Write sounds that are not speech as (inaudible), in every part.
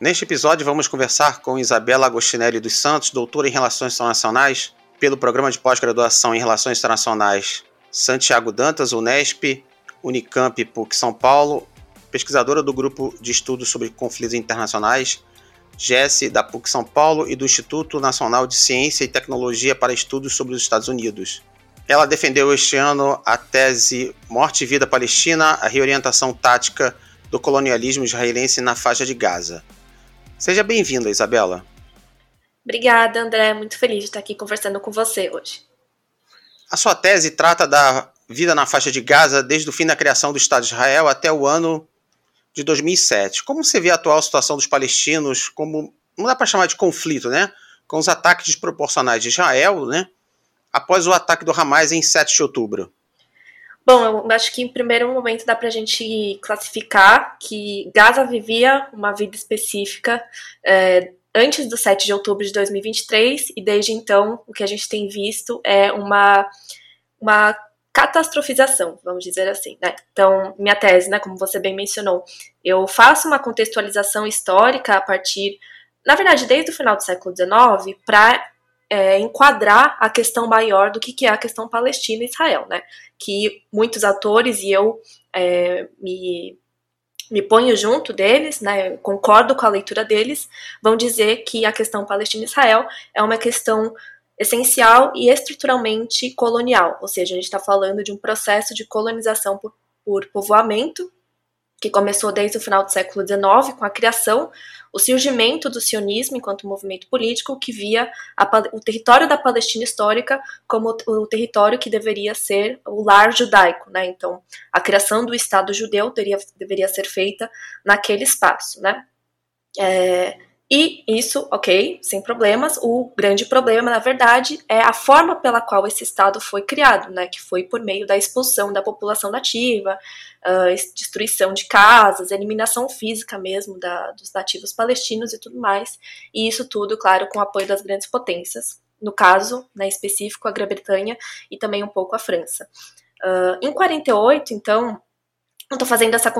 Neste episódio, vamos conversar com Isabela Agostinelli dos Santos, doutora em Relações Internacionais pelo Programa de Pós-Graduação em Relações Internacionais Santiago Dantas, Unesp, Unicamp, PUC São Paulo, pesquisadora do Grupo de Estudos sobre Conflitos Internacionais, GES, da PUC São Paulo e do Instituto Nacional de Ciência e Tecnologia para Estudos sobre os Estados Unidos. Ela defendeu este ano a tese Morte e Vida Palestina, a reorientação tática do colonialismo israelense na faixa de Gaza. Seja bem-vinda, Isabela. Obrigada, André. Muito feliz de estar aqui conversando com você hoje. A sua tese trata da vida na faixa de Gaza desde o fim da criação do Estado de Israel até o ano de 2007. Como você vê a atual situação dos palestinos como não dá para chamar de conflito, né? Com os ataques desproporcionais de Israel, né? Após o ataque do Hamas em 7 de outubro. Bom, eu acho que em primeiro momento dá para a gente classificar que Gaza vivia uma vida específica é, antes do 7 de outubro de 2023 e desde então o que a gente tem visto é uma, uma catastrofização, vamos dizer assim, né? Então, minha tese, né, como você bem mencionou, eu faço uma contextualização histórica a partir, na verdade, desde o final do século XIX, para é, enquadrar a questão maior do que, que é a questão Palestina e Israel, né? Que muitos atores e eu é, me, me ponho junto deles, né? Concordo com a leitura deles, vão dizer que a questão Palestina e Israel é uma questão essencial e estruturalmente colonial, ou seja, a gente está falando de um processo de colonização por, por povoamento que começou desde o final do século XIX, com a criação, o surgimento do sionismo enquanto movimento político que via a, o território da Palestina histórica como o, o, território que deveria ser o lar judaico, né? Então, a criação do Estado judeu teria, deveria ser feita naquele espaço, né? É, e isso, ok, sem problemas. O grande problema, na verdade, é a forma pela qual esse Estado foi criado, né, que foi por meio da expulsão da população nativa, uh, destruição de casas, eliminação física mesmo da, dos nativos palestinos e tudo mais. E isso tudo, claro, com o apoio das grandes potências, no caso, né, específico, a Grã-Bretanha e também um pouco a França. Uh, em 48, então, eu estou fazendo essa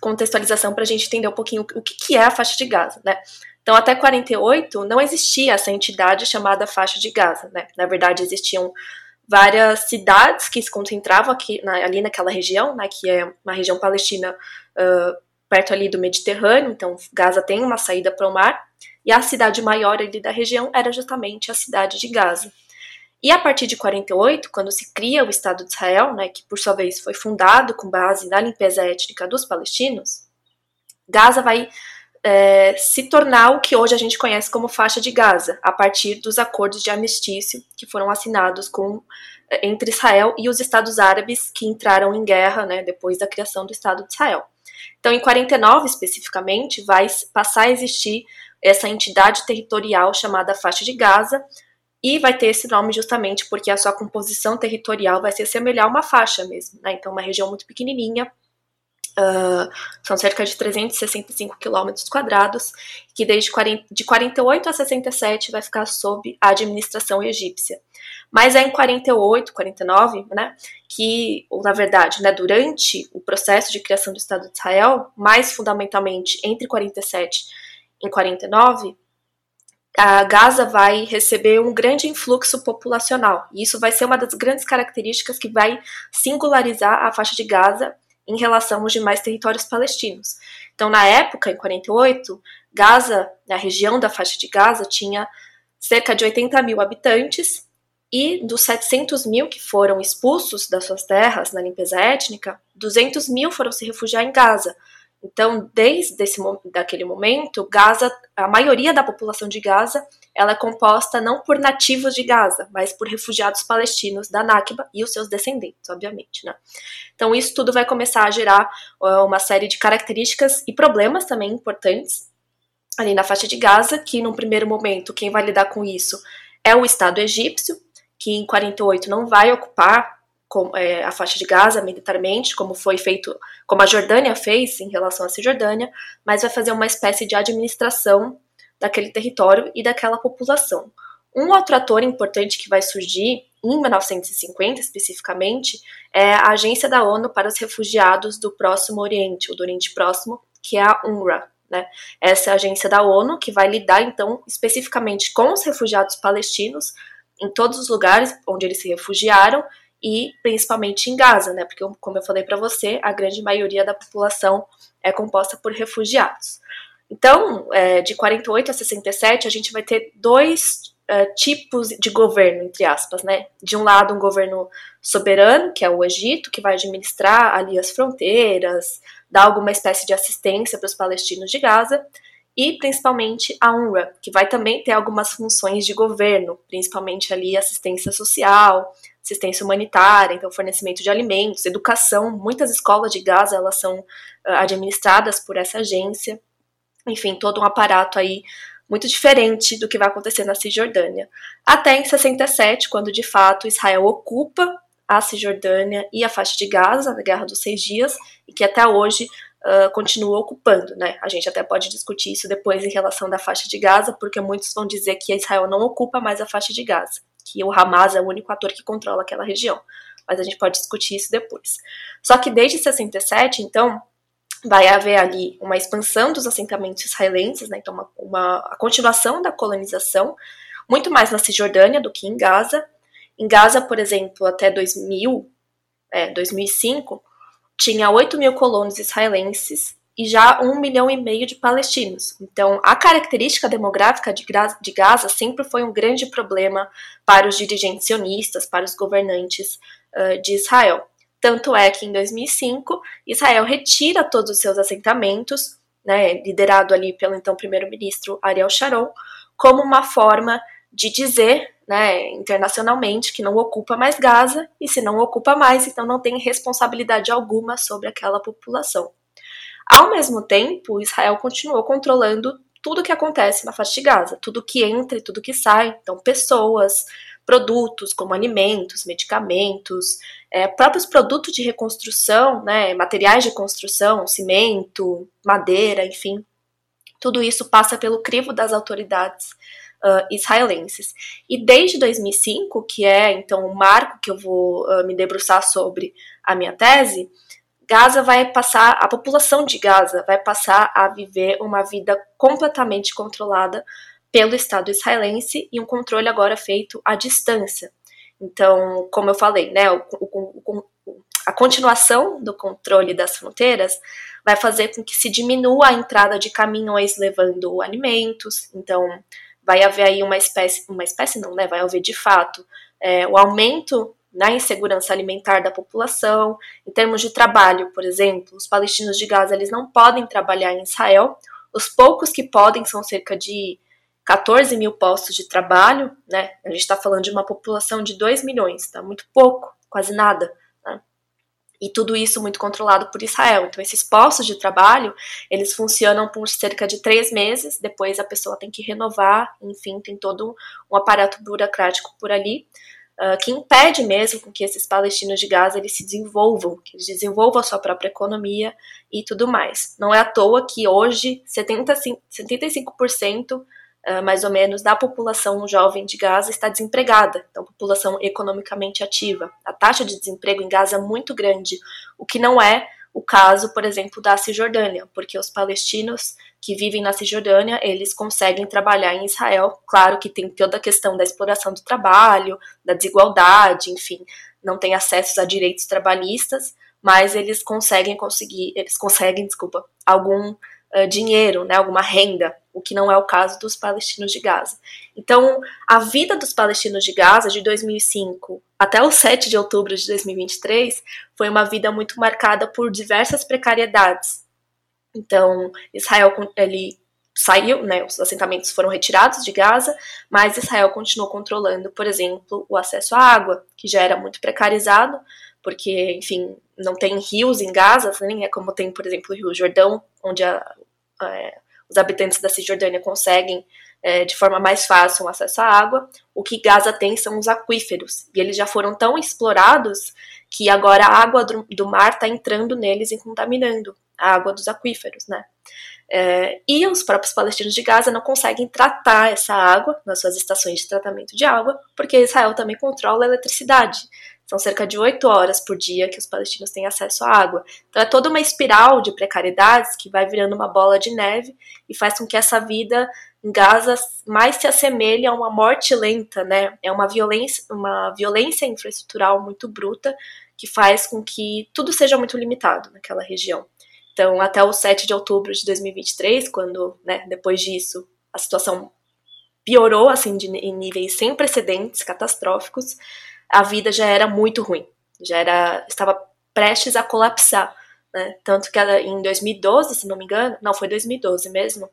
contextualização para a gente entender um pouquinho o que, que é a faixa de Gaza, né? Então, até 48, não existia essa entidade chamada faixa de Gaza, né? Na verdade, existiam várias cidades que se concentravam aqui, na, ali naquela região, né? Que é uma região palestina uh, perto ali do Mediterrâneo, então Gaza tem uma saída para o mar, e a cidade maior ali da região era justamente a cidade de Gaza. E a partir de 48, quando se cria o Estado de Israel, né, que por sua vez foi fundado com base na limpeza étnica dos palestinos, Gaza vai é, se tornar o que hoje a gente conhece como faixa de Gaza, a partir dos acordos de armistício que foram assinados com, é, entre Israel e os Estados Árabes que entraram em guerra né, depois da criação do Estado de Israel. Então, em 49 especificamente, vai passar a existir essa entidade territorial chamada faixa de Gaza, e vai ter esse nome justamente porque a sua composição territorial vai se assemelhar a uma faixa mesmo, né? Então, uma região muito pequenininha, Uh, são cerca de 365 quilômetros quadrados, que desde 40, de 48 a 67 vai ficar sob a administração egípcia. Mas é em 48, 49, né, que, ou na verdade, né, durante o processo de criação do Estado de Israel, mais fundamentalmente entre 47 e 49, a Gaza vai receber um grande influxo populacional. E isso vai ser uma das grandes características que vai singularizar a faixa de Gaza em relação aos demais territórios palestinos. Então, na época, em 48, Gaza, a região da faixa de Gaza, tinha cerca de 80 mil habitantes, e dos 700 mil que foram expulsos das suas terras na limpeza étnica, 200 mil foram se refugiar em Gaza, então, desde esse, daquele momento, Gaza, a maioria da população de Gaza, ela é composta não por nativos de Gaza, mas por refugiados palestinos da Nakba e os seus descendentes, obviamente, né? Então, isso tudo vai começar a gerar uma série de características e problemas também importantes ali na faixa de Gaza, que num primeiro momento quem vai lidar com isso é o Estado egípcio, que em 48 não vai ocupar com, é, a faixa de Gaza militarmente, como foi feito, como a Jordânia fez em relação à Cisjordânia, mas vai fazer uma espécie de administração daquele território e daquela população. Um outro ator importante que vai surgir em 1950 especificamente é a Agência da ONU para os Refugiados do Próximo Oriente, ou do Oriente Próximo, que é a UNRWA. Né? Essa é a agência da ONU que vai lidar, então, especificamente com os refugiados palestinos em todos os lugares onde eles se refugiaram e principalmente em Gaza, né? Porque, como eu falei para você, a grande maioria da população é composta por refugiados. Então, é, de 48 a 67, a gente vai ter dois é, tipos de governo, entre aspas, né? De um lado, um governo soberano, que é o Egito, que vai administrar ali as fronteiras, dar alguma espécie de assistência para os palestinos de Gaza, e principalmente a UNRWA, que vai também ter algumas funções de governo, principalmente ali assistência social, assistência humanitária, então fornecimento de alimentos, educação. Muitas escolas de Gaza elas são uh, administradas por essa agência. Enfim, todo um aparato aí muito diferente do que vai acontecer na Cisjordânia. Até em 67, quando de fato Israel ocupa a Cisjordânia e a faixa de Gaza, na Guerra dos Seis Dias, e que até hoje uh, continua ocupando, né? A gente até pode discutir isso depois em relação da faixa de Gaza, porque muitos vão dizer que Israel não ocupa mais a faixa de Gaza que o Hamas é o único ator que controla aquela região. Mas a gente pode discutir isso depois. Só que desde 67, então, vai haver ali uma expansão dos assentamentos israelenses, né, então uma, uma a continuação da colonização, muito mais na Cisjordânia do que em Gaza. Em Gaza, por exemplo, até 2000, é, 2005, tinha 8 mil colonos israelenses e já um milhão e meio de palestinos. Então, a característica demográfica de Gaza sempre foi um grande problema para os dirigentes sionistas, para os governantes uh, de Israel. Tanto é que em 2005 Israel retira todos os seus assentamentos, né, liderado ali pelo então primeiro-ministro Ariel Sharon, como uma forma de dizer né, internacionalmente que não ocupa mais Gaza e se não ocupa mais, então não tem responsabilidade alguma sobre aquela população. Ao mesmo tempo, Israel continuou controlando tudo que acontece na faixa de Gaza, tudo que entra e tudo que sai. Então, pessoas, produtos como alimentos, medicamentos, é, próprios produtos de reconstrução, né, materiais de construção, cimento, madeira, enfim. Tudo isso passa pelo crivo das autoridades uh, israelenses. E desde 2005, que é então o marco que eu vou uh, me debruçar sobre a minha tese, Gaza vai passar, a população de Gaza vai passar a viver uma vida completamente controlada pelo Estado israelense e um controle agora feito à distância. Então, como eu falei, né, o, o, o, a continuação do controle das fronteiras vai fazer com que se diminua a entrada de caminhões levando alimentos. Então, vai haver aí uma espécie, uma espécie não, né? Vai haver de fato é, o aumento na insegurança alimentar da população. Em termos de trabalho, por exemplo, os palestinos de Gaza eles não podem trabalhar em Israel. Os poucos que podem são cerca de 14 mil postos de trabalho, né? A gente está falando de uma população de 2 milhões, tá? Muito pouco, quase nada. E tudo isso muito controlado por Israel. Então, esses postos de trabalho, eles funcionam por cerca de três meses, depois a pessoa tem que renovar, enfim, tem todo um aparato burocrático por ali. Ah, que impede mesmo que esses palestinos de Gaza eles se desenvolvam, que eles desenvolvam a sua própria economia e tudo mais. Não é à toa que hoje 75%, 75% uh, mais ou menos da população jovem de Gaza está desempregada, então população economicamente ativa. A taxa de desemprego em Gaza é muito grande, o que não é o caso, por exemplo, da Cisjordânia, porque os palestinos que vivem na Cisjordânia, eles conseguem trabalhar em Israel. Claro que tem toda a questão da exploração do trabalho, da desigualdade, enfim, não tem acesso a direitos trabalhistas, mas eles conseguem conseguir, eles conseguem, desculpa, algum uh, dinheiro, né, alguma renda, o que não é o caso dos palestinos de Gaza. Então, a vida dos palestinos de Gaza de 2005 até o 7 de outubro de 2023 foi uma vida muito marcada por diversas precariedades, então, Israel ele saiu, né, os assentamentos foram retirados de Gaza, mas Israel continuou controlando, por exemplo, o acesso à água, que já era muito precarizado, porque, enfim, não tem rios em Gaza, nem é como tem, por exemplo, o Rio Jordão, onde a, é, os habitantes da Cisjordânia conseguem é, de forma mais fácil acesso à água. O que Gaza tem são os aquíferos, e eles já foram tão explorados que agora a água do, do mar está entrando neles e contaminando a água dos aquíferos, né? É, e os próprios palestinos de Gaza não conseguem tratar essa água nas suas estações de tratamento de água, porque Israel também controla a eletricidade. São cerca de oito horas por dia que os palestinos têm acesso à água. Então é toda uma espiral de precariedades que vai virando uma bola de neve e faz com que essa vida em Gaza mais se assemelhe a uma morte lenta, né? É uma violência, uma violência infraestrutural muito bruta que faz com que tudo seja muito limitado naquela região. Então, até o 7 de outubro de 2023, quando, né, depois disso, a situação piorou assim de, em níveis sem precedentes, catastróficos, a vida já era muito ruim, já era estava prestes a colapsar, né? Tanto que em 2012, se não me engano, não foi 2012 mesmo,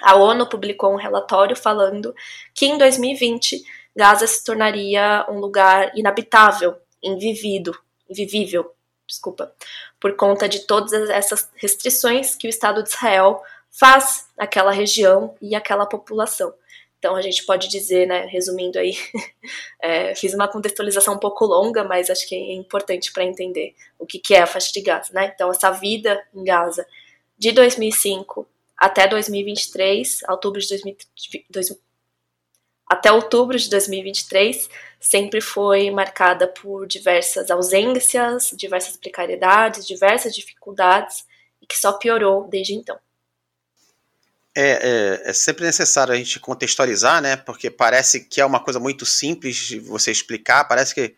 a ONU publicou um relatório falando que em 2020 Gaza se tornaria um lugar inabitável, invivido, invivível, desculpa, por conta de todas essas restrições que o Estado de Israel faz naquela região e aquela população. Então a gente pode dizer, né, resumindo aí, (laughs) é, fiz uma contextualização um pouco longa, mas acho que é importante para entender o que, que é a faixa de Gaza, né? Então essa vida em Gaza de 2005 até 2023, outubro de 2000, até outubro de 2023, sempre foi marcada por diversas ausências, diversas precariedades, diversas dificuldades e que só piorou desde então. É, é, é, sempre necessário a gente contextualizar, né? Porque parece que é uma coisa muito simples de você explicar, parece que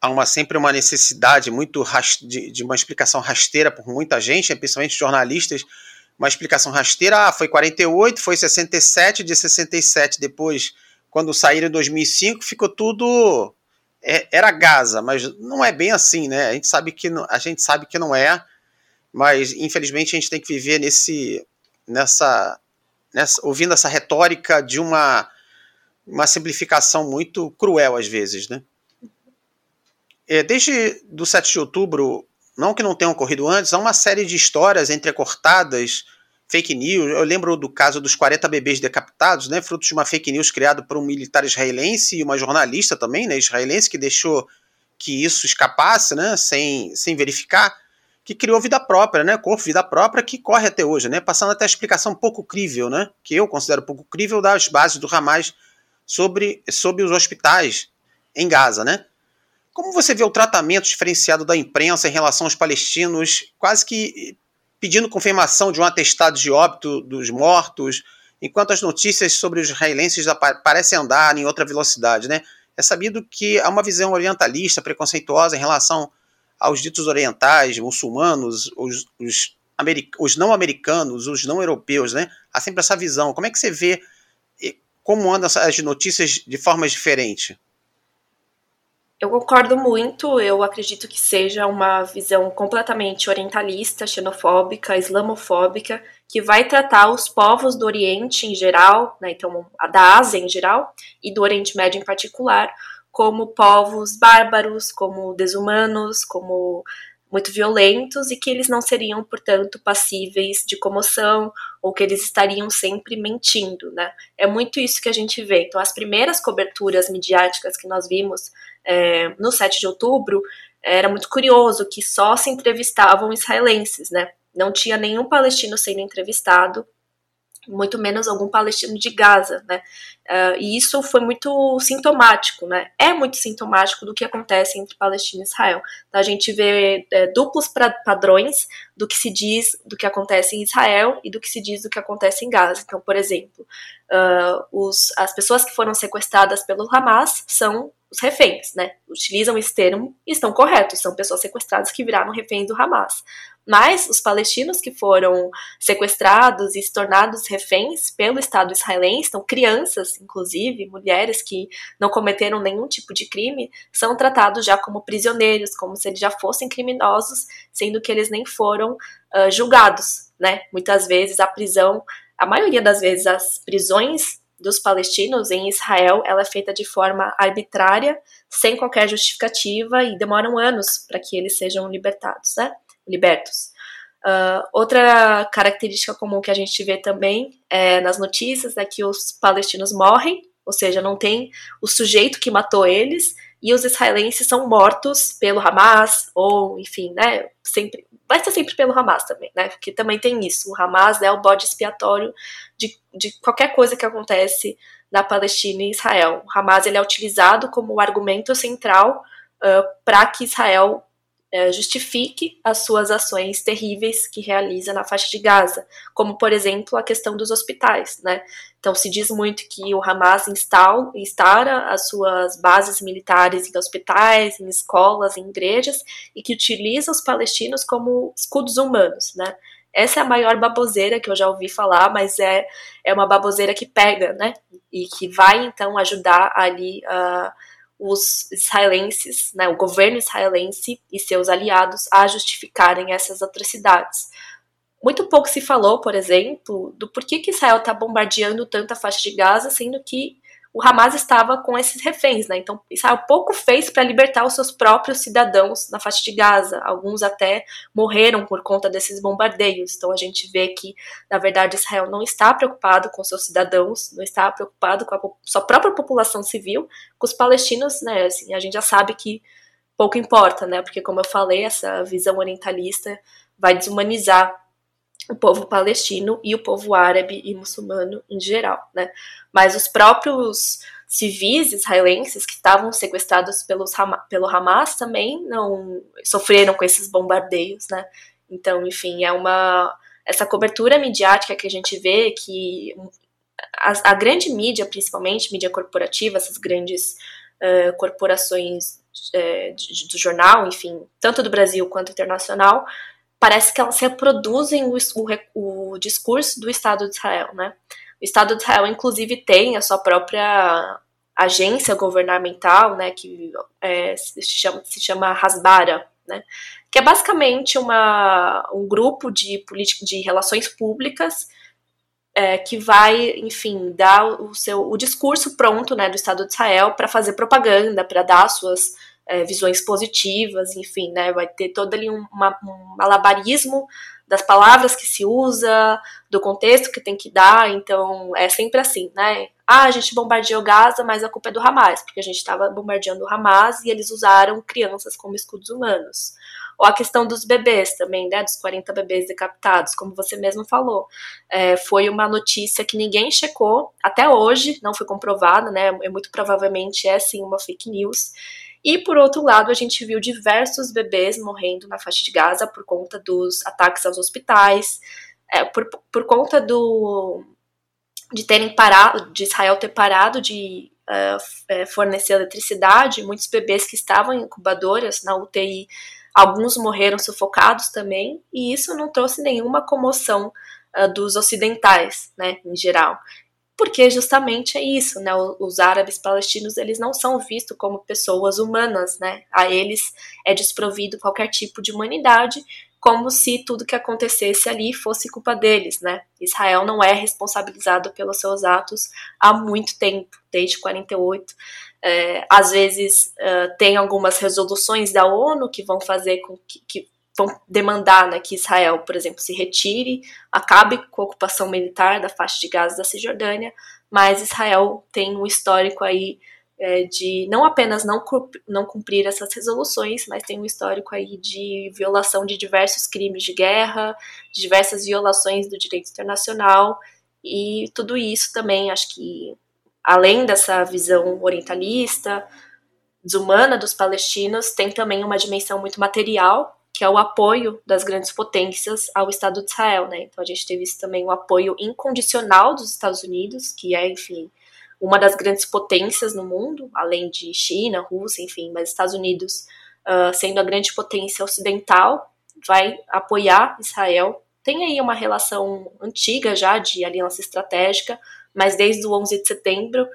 há uma, sempre uma necessidade muito de, de, uma explicação rasteira por muita gente, principalmente jornalistas, uma explicação rasteira, ah, foi 48, foi 67, de 67 depois, quando saíram em 2005, ficou tudo é, era Gaza, mas não é bem assim, né? A gente sabe que a gente sabe que não é, mas infelizmente a gente tem que viver nesse nessa, nessa ouvindo essa retórica de uma, uma simplificação muito cruel às vezes, né? É, desde do 7 de outubro, não que não tenham ocorrido antes, há uma série de histórias entrecortadas, fake news. Eu lembro do caso dos 40 bebês decapitados, né, fruto de uma fake news criada por um militar israelense e uma jornalista também, né, israelense, que deixou que isso escapasse, né, sem, sem verificar que criou vida própria, né? Corpo, vida própria, que corre até hoje, né? Passando até a explicação pouco crível, né? Que eu considero pouco crível das bases do Hamas sobre, sobre os hospitais em Gaza, né? Como você vê o tratamento diferenciado da imprensa em relação aos palestinos, quase que pedindo confirmação de um atestado de óbito dos mortos, enquanto as notícias sobre os israelenses parecem andar em outra velocidade, né? É sabido que há uma visão orientalista, preconceituosa em relação aos ditos orientais, muçulmanos, os, os, os não americanos, os não europeus, né? Há sempre essa visão. Como é que você vê como andam as notícias de formas diferentes? Eu concordo muito, eu acredito que seja uma visão completamente orientalista, xenofóbica, islamofóbica, que vai tratar os povos do Oriente em geral, né, então da Ásia em geral, e do Oriente Médio em particular, como povos bárbaros, como desumanos, como muito violentos e que eles não seriam, portanto, passíveis de comoção ou que eles estariam sempre mentindo, né? É muito isso que a gente vê. Então, as primeiras coberturas midiáticas que nós vimos é, no 7 de outubro era muito curioso que só se entrevistavam israelenses, né? Não tinha nenhum palestino sendo entrevistado muito menos algum palestino de Gaza, né? Uh, e isso foi muito sintomático, né? É muito sintomático do que acontece entre Palestina e Israel. Então, a gente vê é, duplos pra, padrões do que se diz do que acontece em Israel e do que se diz do que acontece em Gaza. Então, por exemplo, uh, os, as pessoas que foram sequestradas pelo Hamas são os reféns, né? Utilizam esse termo e estão corretos, são pessoas sequestradas que viraram reféns do Hamas. Mas os palestinos que foram sequestrados e se tornados reféns pelo Estado israelense, então crianças, inclusive, mulheres que não cometeram nenhum tipo de crime, são tratados já como prisioneiros, como se eles já fossem criminosos, sendo que eles nem foram uh, julgados, né? Muitas vezes a prisão, a maioria das vezes as prisões dos palestinos em Israel, ela é feita de forma arbitrária, sem qualquer justificativa e demoram anos para que eles sejam libertados, né? libertos. Uh, outra característica comum que a gente vê também é, nas notícias é que os palestinos morrem, ou seja, não tem o sujeito que matou eles, e os israelenses são mortos pelo Hamas, ou enfim, né, sempre, vai ser sempre pelo Hamas também, né, porque também tem isso, o Hamas é o bode expiatório de, de qualquer coisa que acontece na Palestina e Israel. O Hamas ele é utilizado como argumento central uh, para que Israel justifique as suas ações terríveis que realiza na faixa de Gaza, como, por exemplo, a questão dos hospitais. Né? Então, se diz muito que o Hamas instala, instala as suas bases militares em hospitais, em escolas, em igrejas, e que utiliza os palestinos como escudos humanos. Né? Essa é a maior baboseira que eu já ouvi falar, mas é, é uma baboseira que pega, né? E que vai, então, ajudar ali a. Uh, os israelenses, né, o governo israelense e seus aliados a justificarem essas atrocidades. Muito pouco se falou, por exemplo, do porquê que Israel está bombardeando tanto a faixa de Gaza, sendo que o Hamas estava com esses reféns, né? Então Israel pouco fez para libertar os seus próprios cidadãos na faixa de Gaza. Alguns até morreram por conta desses bombardeios. Então a gente vê que, na verdade, Israel não está preocupado com seus cidadãos, não está preocupado com a sua própria população civil, com os palestinos, né? Assim, a gente já sabe que pouco importa, né? Porque como eu falei, essa visão orientalista vai desumanizar o povo palestino e o povo árabe e muçulmano em geral, né? Mas os próprios civis israelenses que estavam sequestrados pelos, pelo Hamas também não sofreram com esses bombardeios, né? Então, enfim, é uma essa cobertura midiática que a gente vê que a, a grande mídia, principalmente mídia corporativa, essas grandes uh, corporações uh, do jornal, enfim, tanto do Brasil quanto internacional, parece que elas reproduzem o, o, o, discurso do Estado de Israel, né? O Estado de Israel, inclusive, tem a sua própria agência governamental, né, que é, se, chama, se chama Hasbara, né, que é basicamente uma, um grupo de, de relações públicas é, que vai, enfim, dar o seu o discurso pronto, né, do Estado de Israel para fazer propaganda, para dar suas é, visões positivas, enfim, né? Vai ter todo ali um, uma, um malabarismo das palavras que se usa, do contexto que tem que dar, então é sempre assim, né? Ah, a gente bombardeou Gaza, mas a culpa é do Hamas, porque a gente estava bombardeando o Hamas e eles usaram crianças como escudos humanos. Ou a questão dos bebês também, né? Dos 40 bebês decapitados, como você mesmo falou. É, foi uma notícia que ninguém checou, até hoje, não foi comprovada, né? É muito provavelmente é sim uma fake news. E por outro lado, a gente viu diversos bebês morrendo na faixa de Gaza por conta dos ataques aos hospitais, é, por, por conta do de terem parado, de Israel ter parado de uh, fornecer eletricidade, muitos bebês que estavam em incubadoras na UTI, alguns morreram sufocados também, e isso não trouxe nenhuma comoção uh, dos ocidentais, né, em geral porque justamente é isso, né? Os árabes palestinos eles não são vistos como pessoas humanas, né? A eles é desprovido qualquer tipo de humanidade, como se tudo que acontecesse ali fosse culpa deles, né? Israel não é responsabilizado pelos seus atos há muito tempo, desde 48. É, às vezes uh, tem algumas resoluções da ONU que vão fazer com que, que vão demandar né, que Israel, por exemplo, se retire, acabe com a ocupação militar da faixa de Gaza da Cisjordânia, mas Israel tem um histórico aí é, de não apenas não, não cumprir essas resoluções, mas tem um histórico aí de violação de diversos crimes de guerra, de diversas violações do direito internacional, e tudo isso também, acho que, além dessa visão orientalista, desumana dos palestinos, tem também uma dimensão muito material, que é o apoio das grandes potências ao Estado de Israel, né? Então a gente teve isso também o apoio incondicional dos Estados Unidos, que é, enfim, uma das grandes potências no mundo, além de China, Rússia, enfim, mas Estados Unidos, uh, sendo a grande potência ocidental, vai apoiar Israel. Tem aí uma relação antiga já de aliança estratégica, mas desde o 11 de setembro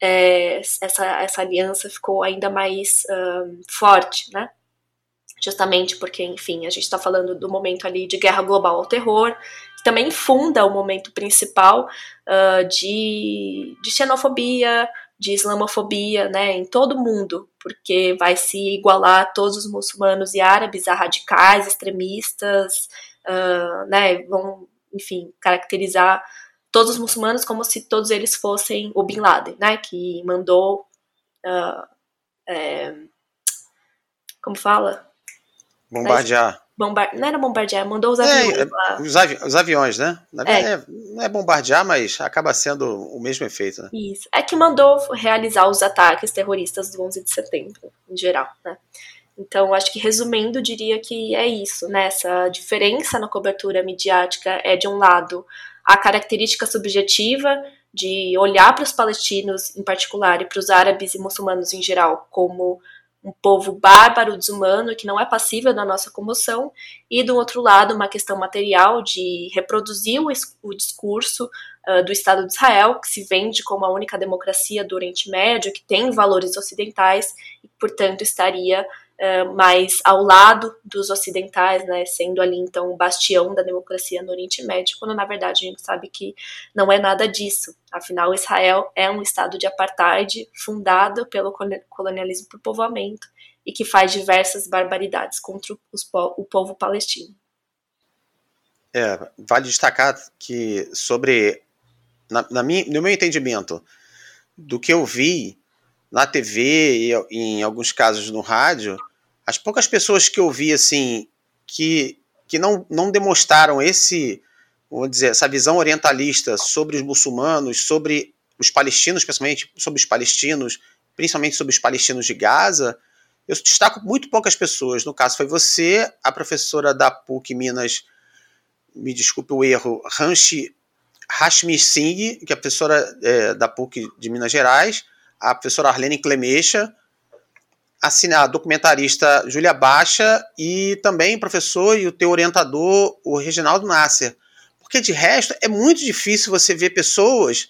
é, essa, essa aliança ficou ainda mais uh, forte, né? Justamente porque, enfim, a gente está falando do momento ali de guerra global ao terror, que também funda o momento principal uh, de, de xenofobia, de islamofobia, né, em todo o mundo, porque vai se igualar todos os muçulmanos e árabes a radicais, extremistas, uh, né, vão, enfim, caracterizar todos os muçulmanos como se todos eles fossem o Bin Laden, né, que mandou, uh, é, como fala? Bombardear. Bombar... Não era bombardear, mandou os aviões é, lá. Os, avi... os, aviões, né? É. É, não é bombardear, mas acaba sendo o mesmo efeito. Né? Isso. É que mandou realizar os ataques terroristas do 11 de setembro, em geral, né? Então, acho que resumindo, diria que é isso, né? Essa diferença na cobertura midiática é, de um lado, a característica subjetiva de olhar para os palestinos em particular e para os árabes e muçulmanos em geral como um povo bárbaro, desumano, que não é passível da nossa comoção, e do outro lado, uma questão material de reproduzir o, o discurso uh, do Estado de Israel, que se vende como a única democracia do Oriente Médio, que tem valores ocidentais e, portanto, estaria uh, mais ao lado dos ocidentais, né, sendo ali então o bastião da democracia no Oriente Médio, quando na verdade a gente sabe que não é nada disso. Afinal, Israel é um estado de apartheid fundado pelo colonialismo por povoamento e que faz diversas barbaridades contra os, o povo palestino. É, vale destacar que sobre, na, na minha, no meu entendimento, do que eu vi, na TV e em alguns casos no rádio, as poucas pessoas que eu vi assim que, que não, não demonstraram esse, vamos dizer, essa visão orientalista sobre os muçulmanos, sobre os palestinos, principalmente sobre os palestinos, principalmente sobre os palestinos de Gaza, eu destaco muito poucas pessoas. No caso, foi você, a professora da PUC Minas, me desculpe o erro, Ranchi Hashmi Singh, que é professora é, da PUC de Minas Gerais, a professora Arlene Clemecha, a documentarista Júlia Baixa e também professor e o teu orientador, o Reginaldo Nasser. Porque de resto é muito difícil você ver pessoas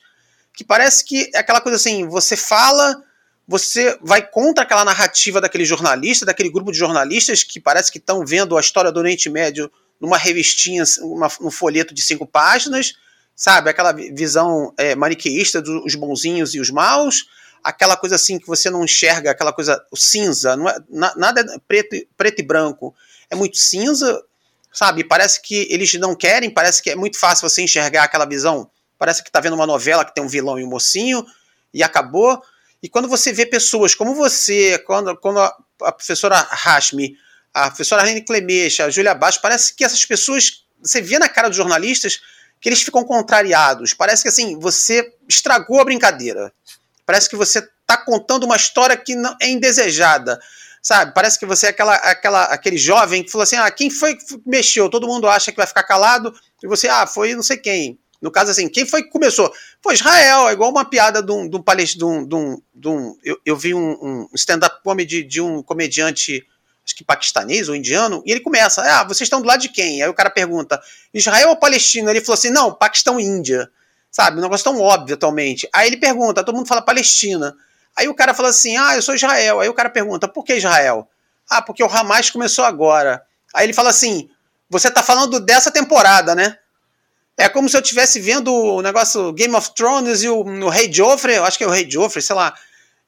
que parece que é aquela coisa assim, você fala, você vai contra aquela narrativa daquele jornalista, daquele grupo de jornalistas que parece que estão vendo a história do Oriente Médio numa revistinha, uma, num folheto de cinco páginas, sabe? Aquela visão é, maniqueísta dos bonzinhos e os maus, aquela coisa assim que você não enxerga, aquela coisa cinza, não é, nada é preto, preto e branco, é muito cinza, sabe? Parece que eles não querem, parece que é muito fácil você enxergar aquela visão, parece que está vendo uma novela que tem um vilão e um mocinho e acabou. E quando você vê pessoas como você, quando, quando a, a professora Hashmi, a professora Arlene Clemecha, a Júlia Baixo, parece que essas pessoas, você vê na cara dos jornalistas que eles ficam contrariados. Parece que assim, você estragou a brincadeira. Parece que você está contando uma história que não é indesejada. Sabe? Parece que você é aquela, aquela, aquele jovem que falou assim: ah, quem foi que mexeu? Todo mundo acha que vai ficar calado, e você, ah, foi não sei quem. No caso, assim, quem foi que começou? Foi Israel, é igual uma piada de um, de um palestino. De um, de um, eu, eu vi um, um stand-up comedy de um comediante, acho que paquistanês ou indiano, e ele começa: Ah, vocês estão do lado de quem? Aí o cara pergunta: Israel ou Palestina? Ele falou assim: Não, Paquistão e Índia. Sabe? Um negócio tão óbvio atualmente. Aí ele pergunta, todo mundo fala Palestina. Aí o cara fala assim: ah, eu sou Israel. Aí o cara pergunta: por que Israel? Ah, porque o Hamas começou agora. Aí ele fala assim: você tá falando dessa temporada, né? É como se eu estivesse vendo o negócio Game of Thrones e o, o Rei Joffrey, eu acho que é o Rei Joffrey, sei lá.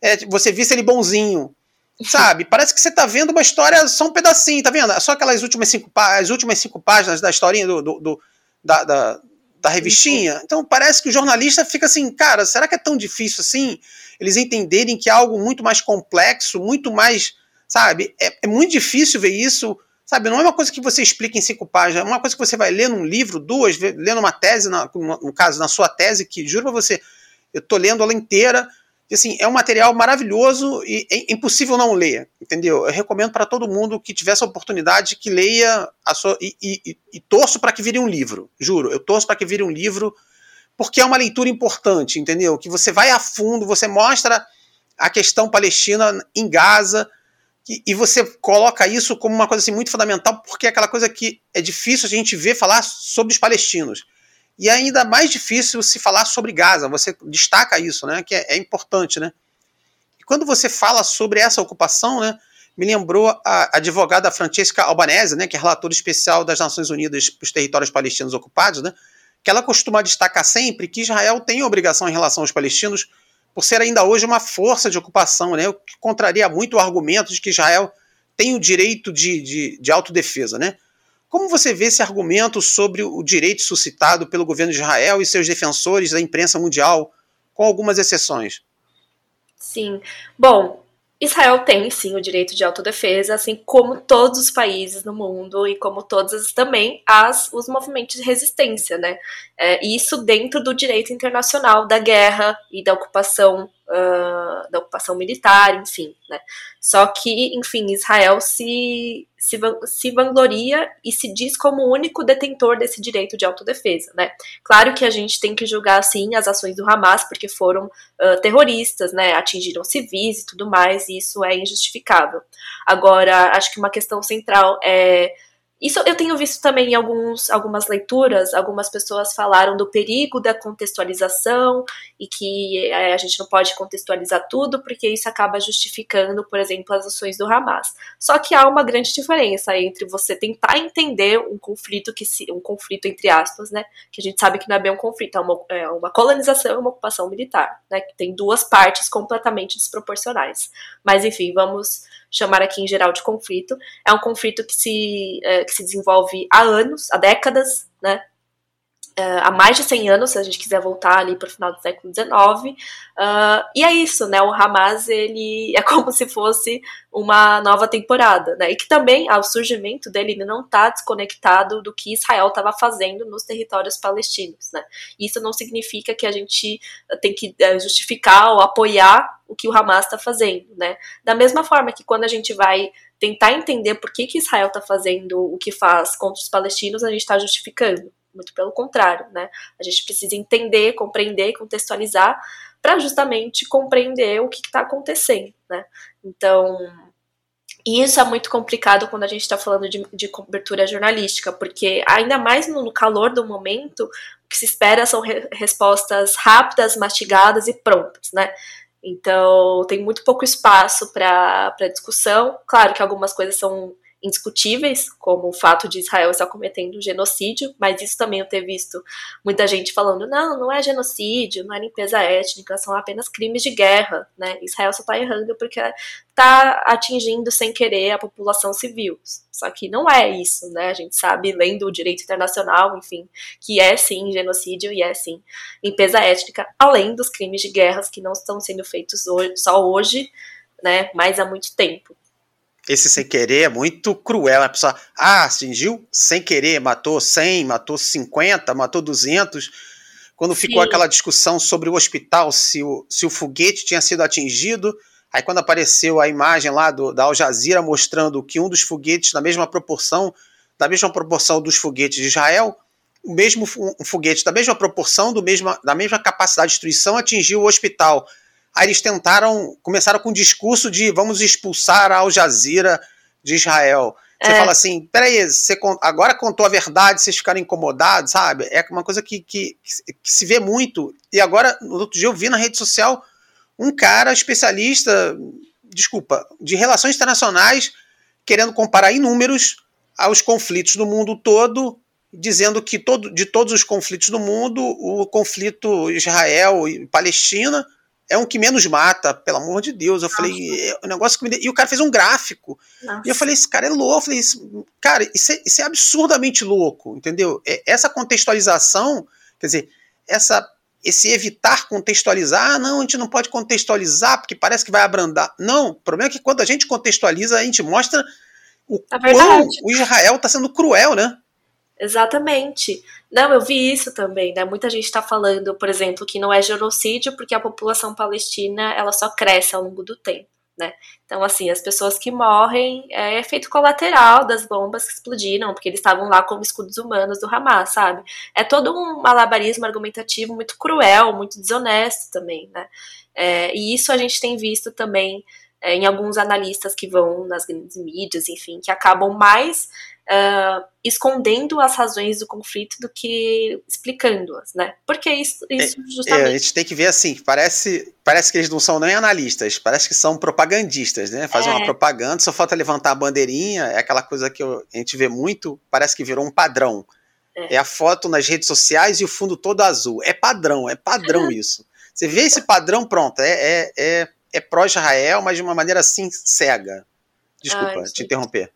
É, você visse ele bonzinho. Sabe? (laughs) Parece que você tá vendo uma história, só um pedacinho, tá vendo? Só aquelas últimas cinco, as últimas cinco páginas da historinha do, do, do da, da, da revistinha. Então parece que o jornalista fica assim, cara, será que é tão difícil assim? Eles entenderem que é algo muito mais complexo, muito mais, sabe? É, é muito difícil ver isso, sabe? Não é uma coisa que você explica em cinco páginas, é uma coisa que você vai ler num livro, duas, lendo uma tese, na, no caso, na sua tese, que juro pra você, eu tô lendo ela inteira, assim, é um material maravilhoso e é impossível não ler, entendeu? Eu recomendo para todo mundo que tiver essa oportunidade que leia a sua, e, e, e torço para que vire um livro, juro, eu torço para que vire um livro porque é uma leitura importante, entendeu? Que você vai a fundo, você mostra a questão palestina em Gaza e, e você coloca isso como uma coisa assim, muito fundamental porque é aquela coisa que é difícil a gente ver falar sobre os palestinos e é ainda mais difícil se falar sobre Gaza. Você destaca isso, né? Que é, é importante, né? E quando você fala sobre essa ocupação, né? Me lembrou a advogada Francesca Albanese, né? Que é relatora especial das Nações Unidas para os territórios palestinos ocupados, né? Que ela costuma destacar sempre que Israel tem obrigação em relação aos palestinos por ser ainda hoje uma força de ocupação, né? O que contraria muito o argumento de que Israel tem o direito de, de, de autodefesa, né? Como você vê esse argumento sobre o direito suscitado pelo governo de Israel e seus defensores da imprensa mundial, com algumas exceções? Sim. Bom, Israel tem sim o direito de autodefesa, assim como todos os países no mundo e como todas também as, os movimentos de resistência, né? É, isso dentro do direito internacional da guerra e da ocupação, uh, da ocupação militar, enfim, né? Só que, enfim, Israel se se, se vangloria e se diz como o único detentor desse direito de autodefesa, né? Claro que a gente tem que julgar, sim, as ações do Hamas, porque foram uh, terroristas, né? Atingiram civis e tudo mais, e isso é injustificável. Agora, acho que uma questão central é isso eu tenho visto também em alguns, algumas leituras, algumas pessoas falaram do perigo da contextualização e que é, a gente não pode contextualizar tudo porque isso acaba justificando, por exemplo, as ações do Hamas. Só que há uma grande diferença entre você tentar entender um conflito que se, um conflito entre aspas, né, que a gente sabe que não é bem um conflito, é uma, é uma colonização e uma ocupação militar, né, que tem duas partes completamente desproporcionais. Mas enfim, vamos chamar aqui em geral de conflito. É um conflito que se, é, que se desenvolve há anos, há décadas, né? Uh, há mais de 100 anos, se a gente quiser voltar ali para o final do século XIX. Uh, e é isso, né? O Hamas ele é como se fosse uma nova temporada, né? E que também ao surgimento dele não está desconectado do que Israel estava fazendo nos territórios palestinos, né? Isso não significa que a gente tem que uh, justificar ou apoiar o que o Hamas está fazendo, né? Da mesma forma que quando a gente vai tentar entender por que, que Israel está fazendo o que faz contra os palestinos, a gente está justificando muito pelo contrário, né? A gente precisa entender, compreender, contextualizar para justamente compreender o que está acontecendo, né? Então, isso é muito complicado quando a gente está falando de, de, cobertura jornalística, porque ainda mais no, no calor do momento, o que se espera são re, respostas rápidas, mastigadas e prontas, né? Então, tem muito pouco espaço para discussão. Claro que algumas coisas são indiscutíveis, como o fato de Israel estar cometendo genocídio, mas isso também eu ter visto muita gente falando, não, não é genocídio, não é limpeza étnica, são apenas crimes de guerra, né? Israel só está errando porque está atingindo sem querer a população civil. Só que não é isso, né? A gente sabe, lendo o direito internacional, enfim, que é sim genocídio e é sim limpeza étnica, além dos crimes de guerras que não estão sendo feitos hoje, só hoje, né? Mas há muito tempo esse sem querer é muito cruel. A pessoa, ah, atingiu sem querer, matou 100, matou 50, matou 200. Quando ficou Sim. aquela discussão sobre o hospital, se o, se o foguete tinha sido atingido, aí quando apareceu a imagem lá do, da Al Jazeera mostrando que um dos foguetes, na mesma proporção, da mesma proporção dos foguetes de Israel, o mesmo um foguete da mesma proporção, do mesma, da mesma capacidade de destruição, atingiu o hospital. Aí eles tentaram, começaram com o discurso de vamos expulsar a Al Jazeera de Israel. Você é. fala assim, peraí, você agora contou a verdade, vocês ficaram incomodados, sabe? É uma coisa que, que, que se vê muito. E agora, no outro dia, eu vi na rede social um cara especialista, desculpa, de relações internacionais, querendo comparar em números aos conflitos do mundo todo, dizendo que todo, de todos os conflitos do mundo, o conflito Israel e Palestina é um que menos mata, pelo amor de Deus. Eu Nossa. falei, é, o negócio que me... E o cara fez um gráfico. Nossa. E eu falei, esse cara é louco. Eu falei, cara, isso é, isso é absurdamente louco, entendeu? É, essa contextualização, quer dizer, essa, esse evitar contextualizar, ah, não, a gente não pode contextualizar porque parece que vai abrandar. Não, o problema é que quando a gente contextualiza, a gente mostra o é quão o Israel está sendo cruel, né? Exatamente. Não, eu vi isso também, né? Muita gente está falando, por exemplo, que não é genocídio porque a população palestina ela só cresce ao longo do tempo, né? Então, assim, as pessoas que morrem é efeito colateral das bombas que explodiram, porque eles estavam lá como escudos humanos do Hamas, sabe? É todo um malabarismo argumentativo muito cruel, muito desonesto também, né? É, e isso a gente tem visto também é, em alguns analistas que vão nas grandes mídias, enfim, que acabam mais uh, escondendo as razões do conflito do que explicando-as, né? Porque isso, isso justamente... É, a gente tem que ver assim, parece, parece que eles não são nem analistas, parece que são propagandistas, né? Fazem é. uma propaganda, só falta levantar a bandeirinha, é aquela coisa que a gente vê muito, parece que virou um padrão. É. é a foto nas redes sociais e o fundo todo azul. É padrão, é padrão (laughs) isso. Você vê esse padrão, pronto, é, é, é, pró-Israel, mas de uma maneira assim cega. Desculpa Ai, te interromper.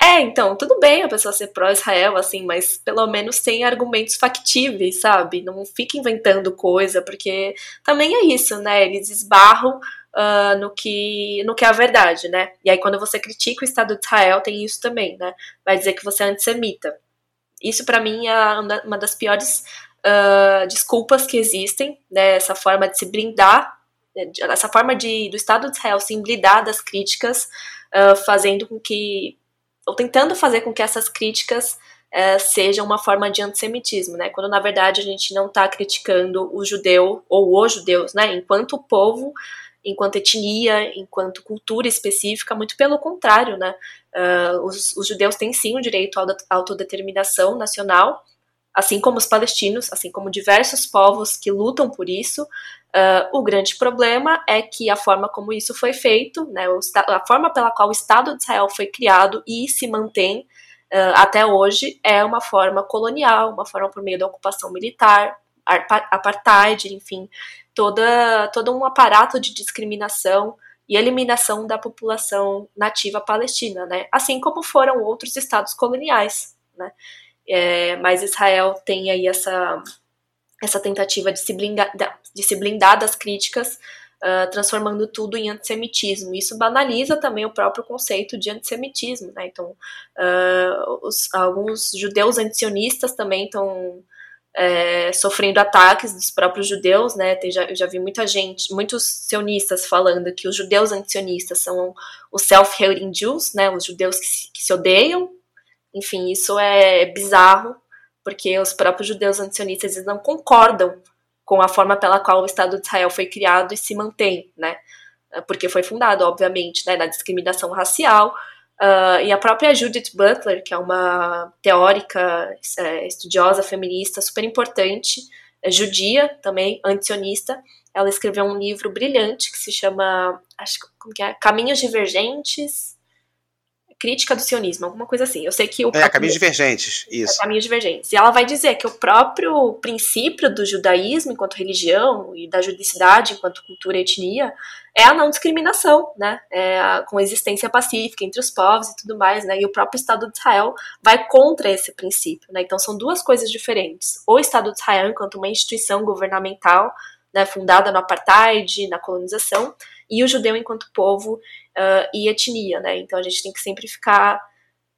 É, então, tudo bem a pessoa ser pró-Israel, assim, mas pelo menos tem argumentos factíveis, sabe? Não fica inventando coisa, porque também é isso, né? Eles esbarram uh, no, que, no que é a verdade, né? E aí, quando você critica o Estado de Israel, tem isso também, né? Vai dizer que você é antissemita. Isso, para mim, é uma das piores uh, desculpas que existem, né? Essa forma de se blindar, né? Essa forma de, do Estado de Israel se blindar das críticas, uh, fazendo com que ou tentando fazer com que essas críticas é, sejam uma forma de antissemitismo, né? Quando na verdade a gente não está criticando o judeu ou os judeus, né? Enquanto povo, enquanto etnia, enquanto cultura específica, muito pelo contrário, né? Uh, os, os, judeus têm sim o direito à autodeterminação nacional, assim como os palestinos, assim como diversos povos que lutam por isso, Uh, o grande problema é que a forma como isso foi feito, né, a forma pela qual o Estado de Israel foi criado e se mantém uh, até hoje é uma forma colonial, uma forma por meio da ocupação militar, apartheid, enfim, toda, todo um aparato de discriminação e eliminação da população nativa palestina, né, assim como foram outros estados coloniais, né, é, mas Israel tem aí essa essa tentativa de se blindar, de se blindar das críticas, uh, transformando tudo em antissemitismo. Isso banaliza também o próprio conceito de antissemitismo. Né? Então, uh, os, alguns judeus antisionistas também estão é, sofrendo ataques dos próprios judeus, né? Tem, já, eu já vi muita gente, muitos sionistas falando que os judeus antisionistas são os self-hating Jews, né? Os judeus que se, que se odeiam. Enfim, isso é bizarro porque os próprios judeus antisionistas não concordam com a forma pela qual o Estado de Israel foi criado e se mantém, né? Porque foi fundado, obviamente, né, na discriminação racial. Uh, e a própria Judith Butler, que é uma teórica, é, estudiosa, feminista, super importante, é judia também, antisionista, ela escreveu um livro brilhante que se chama, acho como que é, Caminhos Divergentes crítica do sionismo, alguma coisa assim. Eu sei que o. É, caminhos divergentes, isso. É, caminhos divergentes. E ela vai dizer que o próprio princípio do judaísmo enquanto religião e da judicidade enquanto cultura e etnia é a não discriminação, né? É a, com existência pacífica entre os povos e tudo mais, né? E o próprio Estado de Israel vai contra esse princípio, né? Então são duas coisas diferentes. O Estado de Israel enquanto uma instituição governamental, né, fundada no apartheid, na colonização, e o judeu enquanto povo uh, e etnia, né? Então a gente tem que sempre ficar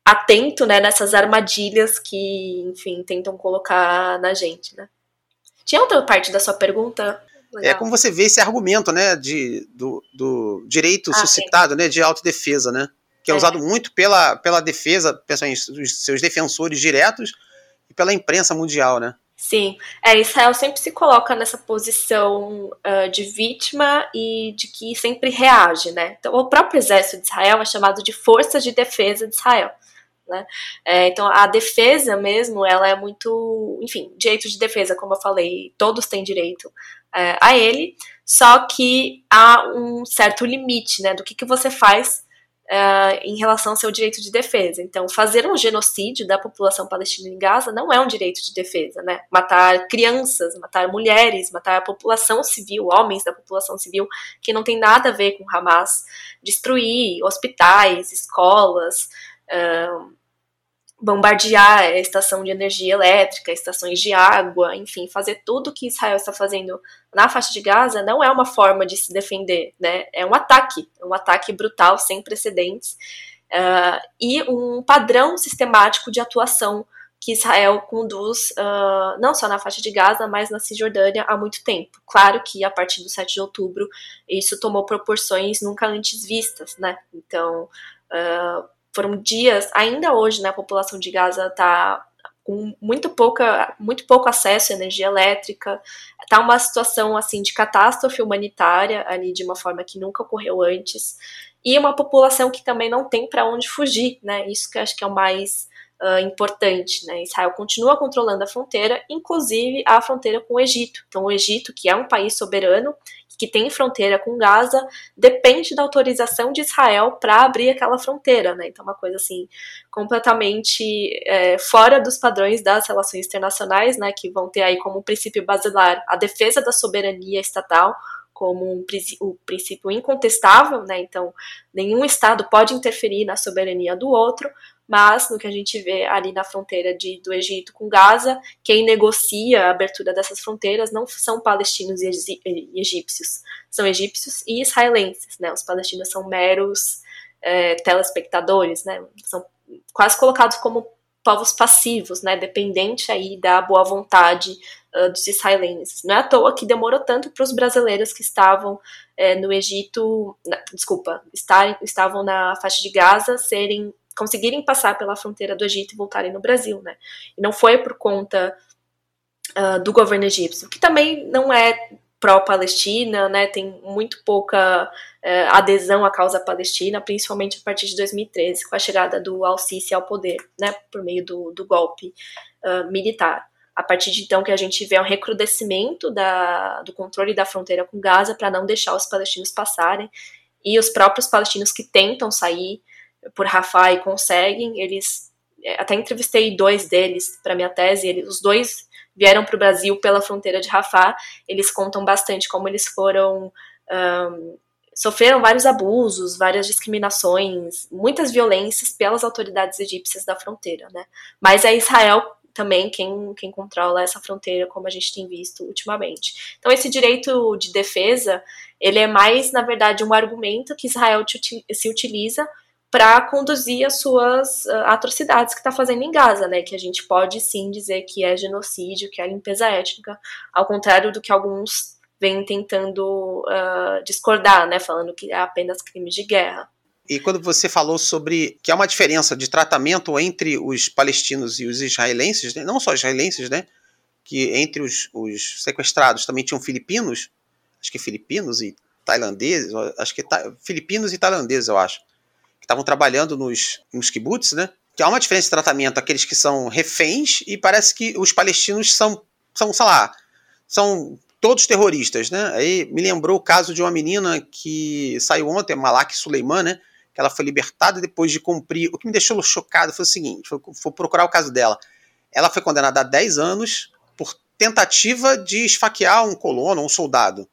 atento, né, nessas armadilhas que, enfim, tentam colocar na gente, né? Tinha outra parte da sua pergunta? Legal. É como você vê esse argumento, né, de, do, do direito ah, suscitado, sim. né, de autodefesa, né? Que é, é, usado muito pela, pela defesa, pessoas, seus defensores diretos e pela imprensa mundial, né? Sim, é, Israel sempre se coloca nessa posição uh, de vítima e de que sempre reage, né? Então, o próprio exército de Israel é chamado de Forças de Defesa de Israel. Né? É, então, a defesa mesmo, ela é muito, enfim, direito de defesa, como eu falei, todos têm direito é, a ele, só que há um certo limite, né, do que, que você faz Uh, em relação ao seu direito de defesa. Então, fazer um genocídio da população palestina em Gaza não é um direito de defesa, né? Matar crianças, matar mulheres, matar a população civil, homens da população civil, que não tem nada a ver com Hamas, destruir hospitais, escolas, uh, bombardear a estação de energia elétrica, estações de água, enfim, fazer tudo o que Israel está fazendo na faixa de Gaza não é uma forma de se defender, né? É um ataque, um ataque brutal, sem precedentes, uh, e um padrão sistemático de atuação que Israel conduz uh, não só na faixa de Gaza, mas na Cisjordânia há muito tempo. Claro que a partir do 7 de outubro isso tomou proporções nunca antes vistas, né? Então, uh, foram dias, ainda hoje, né, a população de Gaza está com muito, pouca, muito pouco acesso à energia elétrica, está uma situação assim de catástrofe humanitária ali de uma forma que nunca ocorreu antes, e uma população que também não tem para onde fugir, né? Isso que eu acho que é o mais uh, importante, né? Israel continua controlando a fronteira, inclusive a fronteira com o Egito. Então, o Egito, que é um país soberano, que tem fronteira com Gaza, depende da autorização de Israel para abrir aquela fronteira, né? Então, uma coisa assim completamente é, fora dos padrões das relações internacionais, né? Que vão ter aí como princípio basilar a defesa da soberania estatal como um, um princípio incontestável, né? Então, nenhum Estado pode interferir na soberania do outro, mas no que a gente vê ali na fronteira de, do Egito com Gaza, quem negocia a abertura dessas fronteiras não são palestinos e egípcios, são egípcios e israelenses, né? Os palestinos são meros é, telespectadores, né? São quase colocados como povos passivos, né? Dependente aí da boa vontade uh, dos israelenses. Não é à toa que demorou tanto para os brasileiros que estavam é, no Egito, na, desculpa, estar, estavam na faixa de Gaza serem conseguirem passar pela fronteira do Egito e voltarem no Brasil, né? E não foi por conta uh, do governo egípcio, que também não é pró-Palestina, né? Tem muito pouca uh, adesão à causa palestina, principalmente a partir de 2013, com a chegada do Al-Sisi ao poder, né? Por meio do, do golpe uh, militar. A partir de então que a gente vê um recrudescimento da, do controle da fronteira com Gaza para não deixar os palestinos passarem e os próprios palestinos que tentam sair por Rafah e conseguem. Eles é, até entrevistei dois deles para minha tese. Eles, os dois vieram para o Brasil pela fronteira de Rafah. Eles contam bastante como eles foram um, sofreram vários abusos, várias discriminações, muitas violências pelas autoridades egípcias da fronteira, né? Mas é Israel também quem, quem controla essa fronteira, como a gente tem visto ultimamente. Então, esse direito de defesa, ele é mais, na verdade, um argumento que Israel se utiliza para conduzir as suas uh, atrocidades que está fazendo em Gaza, né? Que a gente pode sim dizer que é genocídio, que é limpeza étnica, ao contrário do que alguns vêm tentando uh, discordar, né? Falando que é apenas crime de guerra. E quando você falou sobre que há uma diferença de tratamento entre os palestinos e os israelenses, né? não só israelenses, né? Que entre os, os sequestrados também tinham filipinos, acho que filipinos e tailandeses, acho que filipinos e tailandeses, eu acho estavam trabalhando nos, nos kibbutz, né? Que há uma diferença de tratamento aqueles que são reféns e parece que os palestinos são, são sei lá, são todos terroristas, né? Aí me lembrou o caso de uma menina que saiu ontem, Malak Suleiman, né? Que ela foi libertada depois de cumprir. O que me deixou chocado foi o seguinte: foi, foi procurar o caso dela. Ela foi condenada a 10 anos por tentativa de esfaquear um colono, um soldado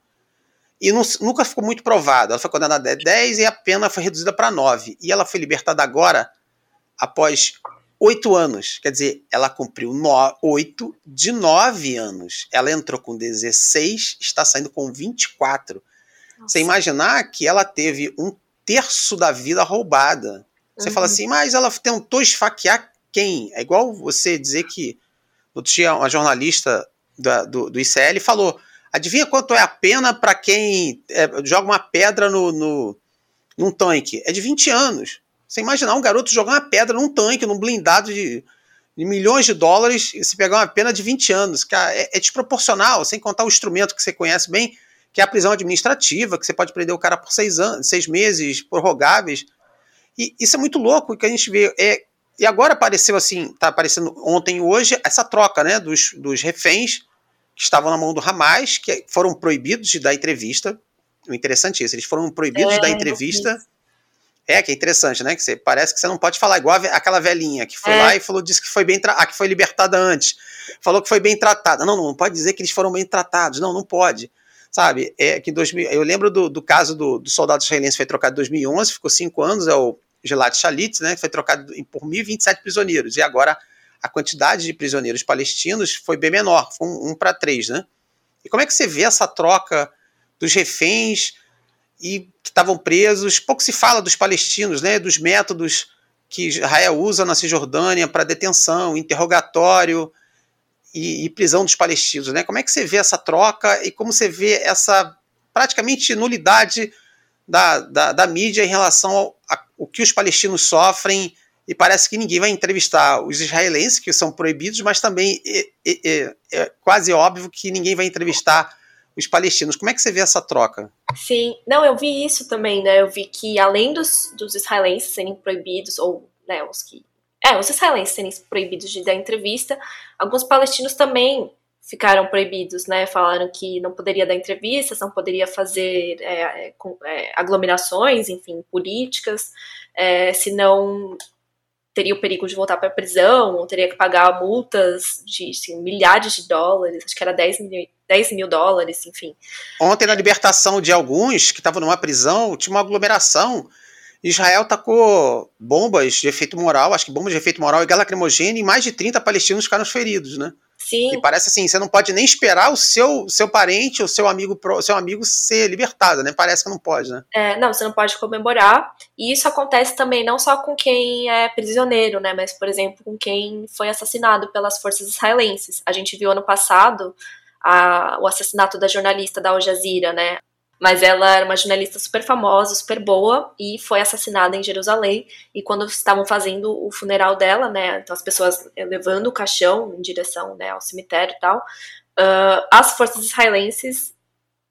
e não, nunca ficou muito provado. Ela foi condenada a 10 e a pena foi reduzida para 9. E ela foi libertada agora após 8 anos. Quer dizer, ela cumpriu 8 de 9 anos. Ela entrou com 16, está saindo com 24. Nossa. Você imaginar que ela teve um terço da vida roubada. Você uhum. fala assim, mas ela tentou esfaquear quem? É igual você dizer que. Outro dia, uma jornalista da, do, do ICL falou Adivinha quanto é a pena para quem é, joga uma pedra no, no, num tanque? É de 20 anos. Você imaginar um garoto jogar uma pedra num tanque, num blindado de, de milhões de dólares, e se pegar uma pena de 20 anos. Cara, é, é, desproporcional, sem contar o instrumento que você conhece bem, que é a prisão administrativa, que você pode prender o cara por seis, anos, seis meses, prorrogáveis. E isso é muito louco, que a gente vê. É, e agora apareceu assim, tá aparecendo ontem e hoje, essa troca né, dos, dos reféns que estavam na mão do Hamas, que foram proibidos de dar entrevista. O interessante é isso, eles foram proibidos é, de dar entrevista. É, que é interessante, né? Que você, parece que você não pode falar igual aquela velhinha que foi é. lá e falou, disse que foi bem ah, que foi libertada antes. Falou que foi bem tratada. Não, não, não pode dizer que eles foram bem tratados. Não, não pode. Sabe? É que 2000, eu lembro do, do caso do, do soldado israelense que foi trocado em 2011, ficou cinco anos, é o Gilad Shalit, né? Que foi trocado por 1.027 prisioneiros. E agora a quantidade de prisioneiros palestinos foi bem menor, foi um, um para três, né? E como é que você vê essa troca dos reféns e que estavam presos? Pouco se fala dos palestinos, né? Dos métodos que Israel usa na Cisjordânia para detenção, interrogatório e, e, prisão dos palestinos, né? Como é que você vê essa troca e como você vê essa praticamente nulidade da, da, da mídia em relação ao, ao que os palestinos sofrem e parece que ninguém vai entrevistar os israelenses, que são proibidos, mas também é, é, é, quase óbvio que ninguém vai entrevistar os palestinos. Como é que você vê essa troca? Sim, não, eu vi isso também, né? Eu vi que além dos, dos israelenses serem proibidos, ou né, os que. É, os israelenses serem proibidos de dar entrevista, alguns palestinos também ficaram proibidos, né? Falaram que não poderia dar entrevistas, não poderia fazer é, é, aglomerações, enfim, políticas, é, senão teria o perigo de voltar para a prisão, teria que pagar multas de assim, milhares de dólares, acho que era 10 mil, 10 mil dólares, enfim. Ontem, na libertação de alguns que estavam numa prisão, tinha uma aglomeração Israel tacou bombas de efeito moral, acho que bombas de efeito moral e gás lacrimogêneo, e mais de 30 palestinos ficaram feridos, né? Sim. E parece assim, você não pode nem esperar o seu, seu parente ou seu amigo, seu amigo ser libertado, né? Parece que não pode, né? É, não, você não pode comemorar. E isso acontece também não só com quem é prisioneiro, né? Mas, por exemplo, com quem foi assassinado pelas forças israelenses. A gente viu ano passado a, o assassinato da jornalista da Al Jazeera, né? Mas ela era uma jornalista super famosa, super boa, e foi assassinada em Jerusalém. E quando estavam fazendo o funeral dela, né, então as pessoas levando o caixão em direção né, ao cemitério e tal, uh, as forças israelenses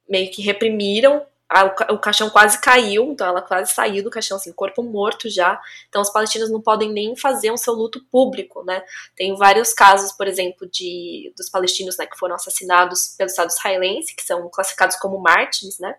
meio que reprimiram o, caixão quase caiu, então ela quase saiu do caixão, assim, corpo morto já. Então os palestinos não podem nem fazer um seu luto público, né? Tem vários casos, por exemplo, de dos palestinos né, que foram assassinados pelo Estado israelense, que são classificados como mártires, né?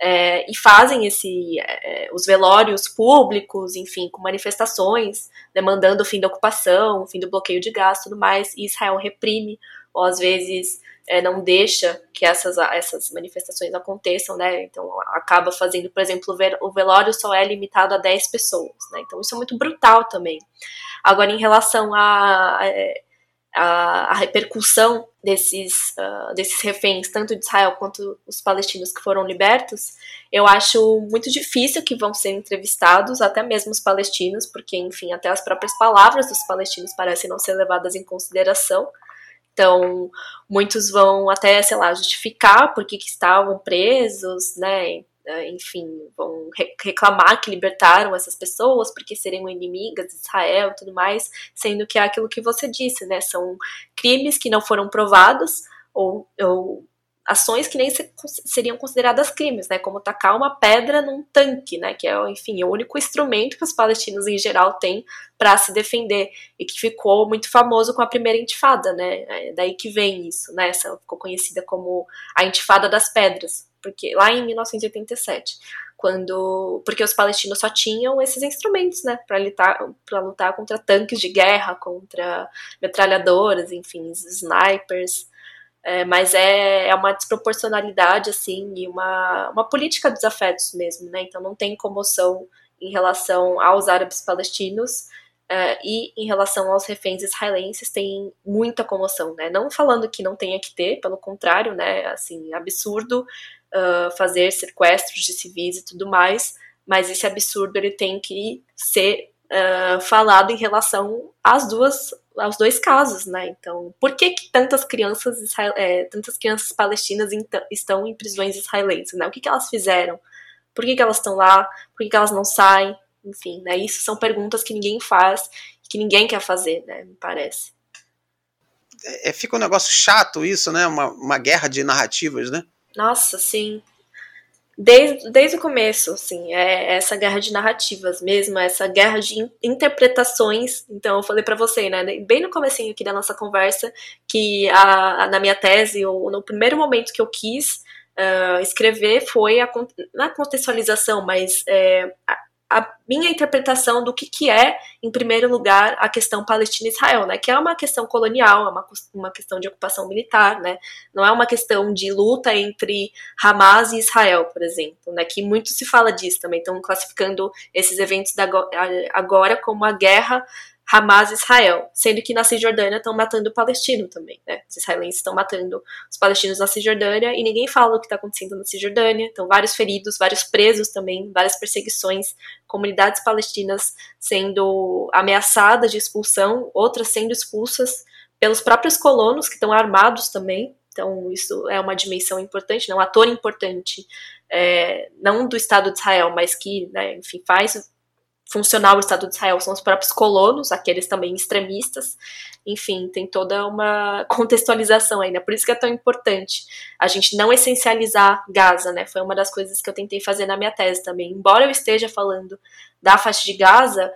É, e fazem esse é, os velórios públicos, enfim, com manifestações demandando o fim da ocupação, o fim do bloqueio de gás, tudo mais. E Israel reprime ou às vezes é, não deixa que essas, essas manifestações aconteçam, né? Então acaba fazendo, por exemplo, o velório só é limitado a 10 pessoas, né? Então isso é muito brutal também. Agora, em relação a, a, a repercussão desses, uh, desses reféns, tanto de Israel quanto os palestinos que foram libertos, eu acho muito difícil que vão ser entrevistados, até mesmo os palestinos, porque, enfim, até as próprias palavras dos palestinos parecem não ser levadas em consideração. Então, muitos vão até, sei lá, justificar por que, estavam presos, né? Enfim, vão reclamar que libertaram essas pessoas porque seriam inimigas de Israel e tudo mais, sendo que é aquilo que você disse, né? São crimes que não foram provados ou, ou ações que nem seriam consideradas crimes, né, como tacar uma pedra num tanque, né, que é, enfim, o único instrumento que os palestinos em geral têm para se defender. E que ficou muito famoso com a primeira intifada, né, é daí que vem isso, né, essa ficou conhecida como a intifada das pedras, porque lá em 1987, quando porque os palestinos só tinham esses instrumentos, né, para lutar para lutar contra tanques de guerra, contra metralhadoras, enfim, snipers, é, mas é, é uma desproporcionalidade, assim, e uma, uma política dos afetos mesmo, né? Então não tem comoção em relação aos árabes palestinos é, e em relação aos reféns israelenses tem muita comoção, né? Não falando que não tenha que ter, pelo contrário, né? Assim, absurdo uh, fazer sequestros de civis e tudo mais, mas esse absurdo ele tem que ser uh, falado em relação às duas aos dois casos, né? Então, por que, que tantas crianças é, tantas crianças palestinas estão em prisões israelenses, né? O que, que elas fizeram? Por que, que elas estão lá? Por que, que elas não saem? Enfim, né? Isso são perguntas que ninguém faz, que ninguém quer fazer, né? Me parece. É, fica um negócio chato isso, né? Uma, uma guerra de narrativas, né? Nossa, sim desde, desde o começo, assim, é essa guerra de narrativas mesmo, essa guerra de interpretações. Então, eu falei para você, né, bem no comecinho aqui da nossa conversa, que a, a, na minha tese, ou no primeiro momento que eu quis uh, escrever foi a, não a contextualização, mas é, a minha interpretação do que, que é, em primeiro lugar, a questão Palestina-Israel, né? Que é uma questão colonial, é uma, uma questão de ocupação militar, né? Não é uma questão de luta entre Hamas e Israel, por exemplo, né? Que muito se fala disso também. Estão classificando esses eventos da, agora como a guerra Hamas e Israel, sendo que na Cisjordânia estão matando o palestino também, né? Os israelenses estão matando os palestinos na Cisjordânia e ninguém fala o que está acontecendo na Cisjordânia. Então, vários feridos, vários presos também, várias perseguições, comunidades palestinas sendo ameaçadas de expulsão, outras sendo expulsas pelos próprios colonos que estão armados também. Então, isso é uma dimensão importante, né? um ator importante, é, não do Estado de Israel, mas que, né, enfim, faz funcionar o Estado de Israel são os próprios colonos, aqueles também extremistas. Enfim, tem toda uma (laughs) contextualização ainda. Por isso que é tão importante a gente não essencializar Gaza, né? Foi uma das coisas que eu tentei fazer na minha tese também. Embora eu esteja falando da faixa de Gaza,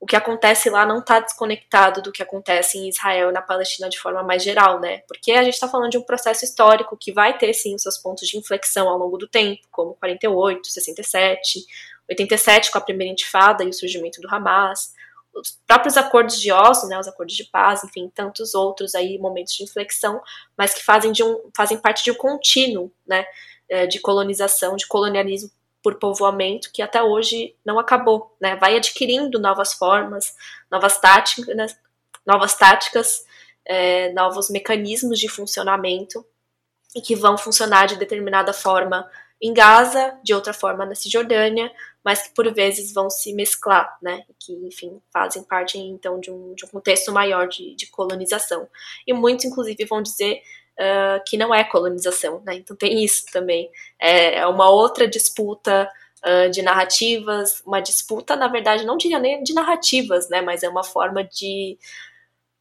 o que acontece lá não está desconectado do que acontece em Israel e na Palestina de forma mais geral, né? Porque a gente está falando de um processo histórico que vai ter sim os seus pontos de inflexão ao longo do tempo, como 48, 67, 87 com a primeira intifada e o surgimento do Hamas, os próprios acordos de Oslo, né, os acordos de paz, enfim, tantos outros aí momentos de inflexão, mas que fazem, de um, fazem parte de um contínuo, né, é, de colonização, de colonialismo por povoamento que até hoje não acabou, né? Vai adquirindo novas formas, novas táticas, novas táticas, é, novos mecanismos de funcionamento e que vão funcionar de determinada forma em Gaza, de outra forma na Cisjordânia, mas que por vezes vão se mesclar, né? Que, enfim, fazem parte então de um, de um contexto maior de, de colonização. E muitos, inclusive, vão dizer uh, que não é colonização, né? Então tem isso também. É, é uma outra disputa uh, de narrativas, uma disputa, na verdade, não diria nem de narrativas, né? Mas é uma forma de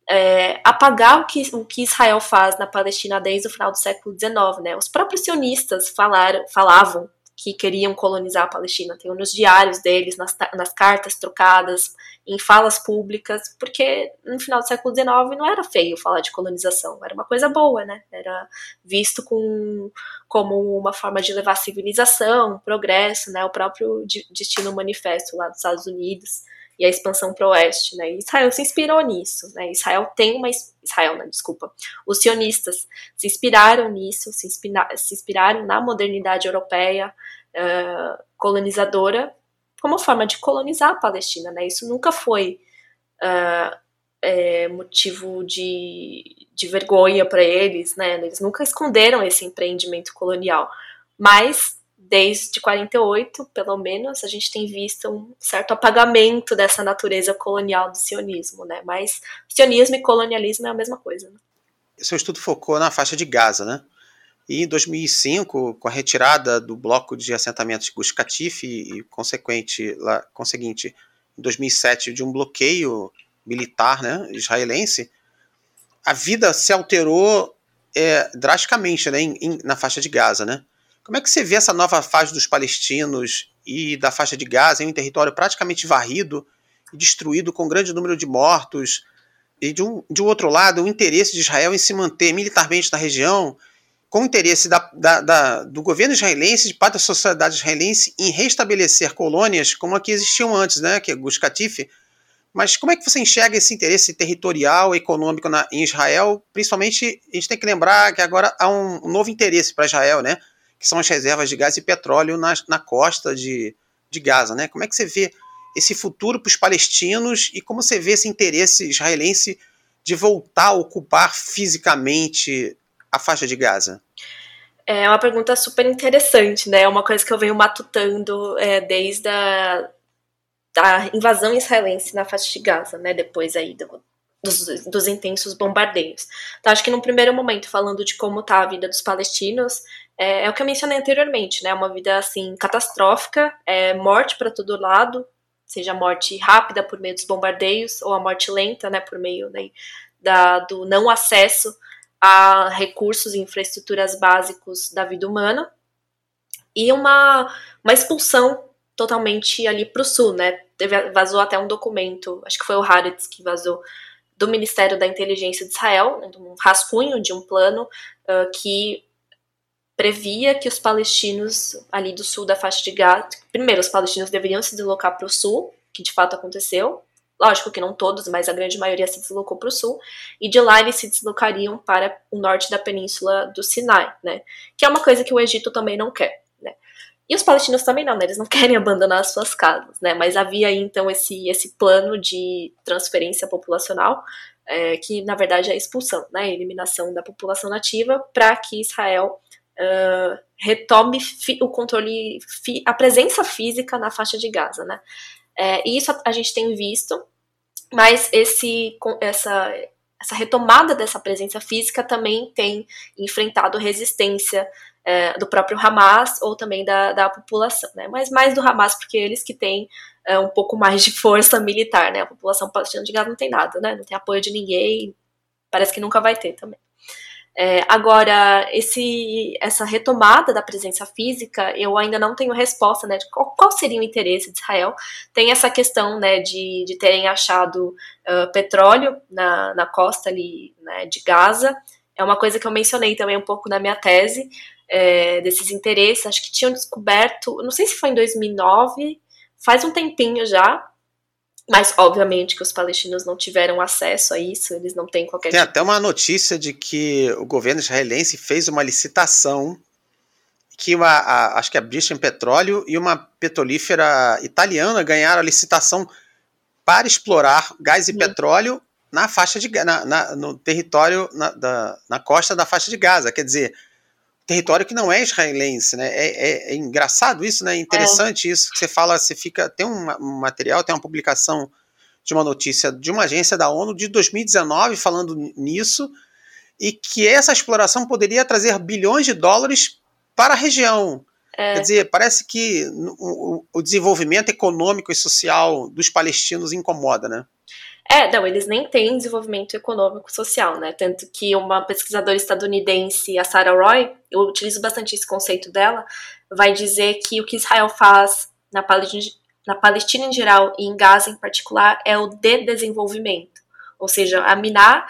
é, apagar o que, o que Israel faz na Palestina desde o final do século XIX. Né? Os próprios sionistas falaram, falavam que queriam colonizar a Palestina. Tem nos diários deles, nas, nas cartas trocadas, em falas públicas, porque no final do século XIX não era feio falar de colonização, era uma coisa boa, né? Era visto com, como uma forma de levar civilização, progresso, né? O próprio Destino Manifesto lá dos Estados Unidos e a expansão para o oeste, né? Israel se inspirou nisso, né? Israel tem uma Israel, não, desculpa. Os sionistas se inspiraram nisso, se, inspira, se inspiraram na modernidade europeia uh, colonizadora como forma de colonizar a Palestina, né? Isso nunca foi uh, é, motivo de, de vergonha para eles, né? Eles nunca esconderam esse empreendimento colonial, mas desde 48, pelo menos, a gente tem visto um certo apagamento dessa natureza colonial do sionismo, né? Mas sionismo e colonialismo é a mesma coisa. Né? Seu estudo focou na faixa de Gaza, né? E em 2005, com a retirada do bloco de assentamentos de Gush Katif e, e consequente, lá, conseguinte, em 2007, de um bloqueio militar né, israelense, a vida se alterou é, drasticamente né, em, em, na faixa de Gaza, né? Como é que você vê essa nova fase dos palestinos e da faixa de Gaza em um território praticamente varrido e destruído com um grande número de mortos? E de um, de um outro lado, o interesse de Israel em se manter militarmente na região, com o interesse da, da, da, do governo israelense, de parte da sociedade israelense, em restabelecer colônias como a que existiam antes, né, que é Gush Katif. Mas como é que você enxerga esse interesse territorial, econômico na, em Israel? Principalmente, a gente tem que lembrar que agora há um, um novo interesse para Israel, né? Que são as reservas de gás e petróleo na, na costa de, de Gaza. Né? Como é que você vê esse futuro para os palestinos e como você vê esse interesse israelense de voltar a ocupar fisicamente a faixa de Gaza? É uma pergunta super interessante, né? É uma coisa que eu venho matutando é, desde a da invasão israelense na faixa de Gaza, né? Depois aí do, dos, dos, intensos bombardeios. Então, acho que num primeiro momento, falando de como está a vida dos palestinos, é, é, o que eu mencionei anteriormente, né? Uma vida assim catastrófica, é, morte para todo lado, seja morte rápida por meio dos bombardeios ou a morte lenta, né? Por meio né, da, do não acesso a recursos e infraestruturas básicos da vida humana e uma, uma expulsão totalmente ali para o sul, né? Teve, vazou até um documento, acho que foi o Haaretz que vazou do Ministério da Inteligência de Israel, né, um rascunho de um plano uh, que previa que os palestinos ali do sul da faixa de Gaza, primeiro, os palestinos deveriam se deslocar para o sul, que de fato aconteceu. Lógico que não todos, mas a grande maioria se deslocou para o sul, e de lá eles se deslocariam para o norte da península do Sinai, né? Que é uma coisa que o Egito também não quer, né? E os palestinos também não, né? Eles não (laughs) querem abandonar as suas casas, né? Mas havia aí então esse, esse plano de transferência populacional, é, que na verdade é a expulsão, né? A eliminação da população nativa para que Israel uh, retome o controle, a presença física na faixa de Gaza, né? É, e isso a, a gente tem visto, mas esse, essa, essa retomada dessa presença física também tem enfrentado resistência é, do próprio Hamas ou também da, da população, né? Mas mais do Hamas, porque eles que têm é, um pouco mais de força militar, né? A população palestina de Gaza não tem nada, né? Não tem apoio de ninguém, parece que nunca vai ter também. É, agora, esse, essa retomada da presença física, eu ainda não tenho resposta, né, de qual, qual seria o interesse de Israel. Tem essa questão, né, de, de terem achado uh, petróleo na, na costa ali, né, de Gaza. É uma coisa que eu mencionei também um pouco na minha tese, é, desses interesses. Acho que tinham descoberto, não sei se foi em 2009, faz um tempinho já, mas, obviamente, que os palestinos não tiveram acesso a isso, eles não têm qualquer. Tem tipo... até uma notícia de que o governo israelense fez uma licitação que uma, a, acho que a British Petróleo e uma petrolífera italiana ganharam a licitação para explorar gás e uhum. petróleo na faixa de na, na no território na, da, na costa da faixa de Gaza, quer dizer, território que não é israelense, né? É, é, é engraçado isso, né? É interessante isso que você fala, você fica tem um, um material, tem uma publicação de uma notícia de uma agência da ONU de 2019 falando nisso e que essa exploração poderia trazer bilhões de dólares para a região. É. Quer dizer, parece que o, o, desenvolvimento econômico e social dos palestinos incomoda, né? É, não, eles nem têm desenvolvimento econômico social, né? Tanto que uma pesquisadora estadunidense, a Sarah Roy, eu utilizo bastante esse conceito dela, vai dizer que o que Israel faz na Palestina, na Palestina em geral e em Gaza em particular é o de desenvolvimento, ou seja, a minar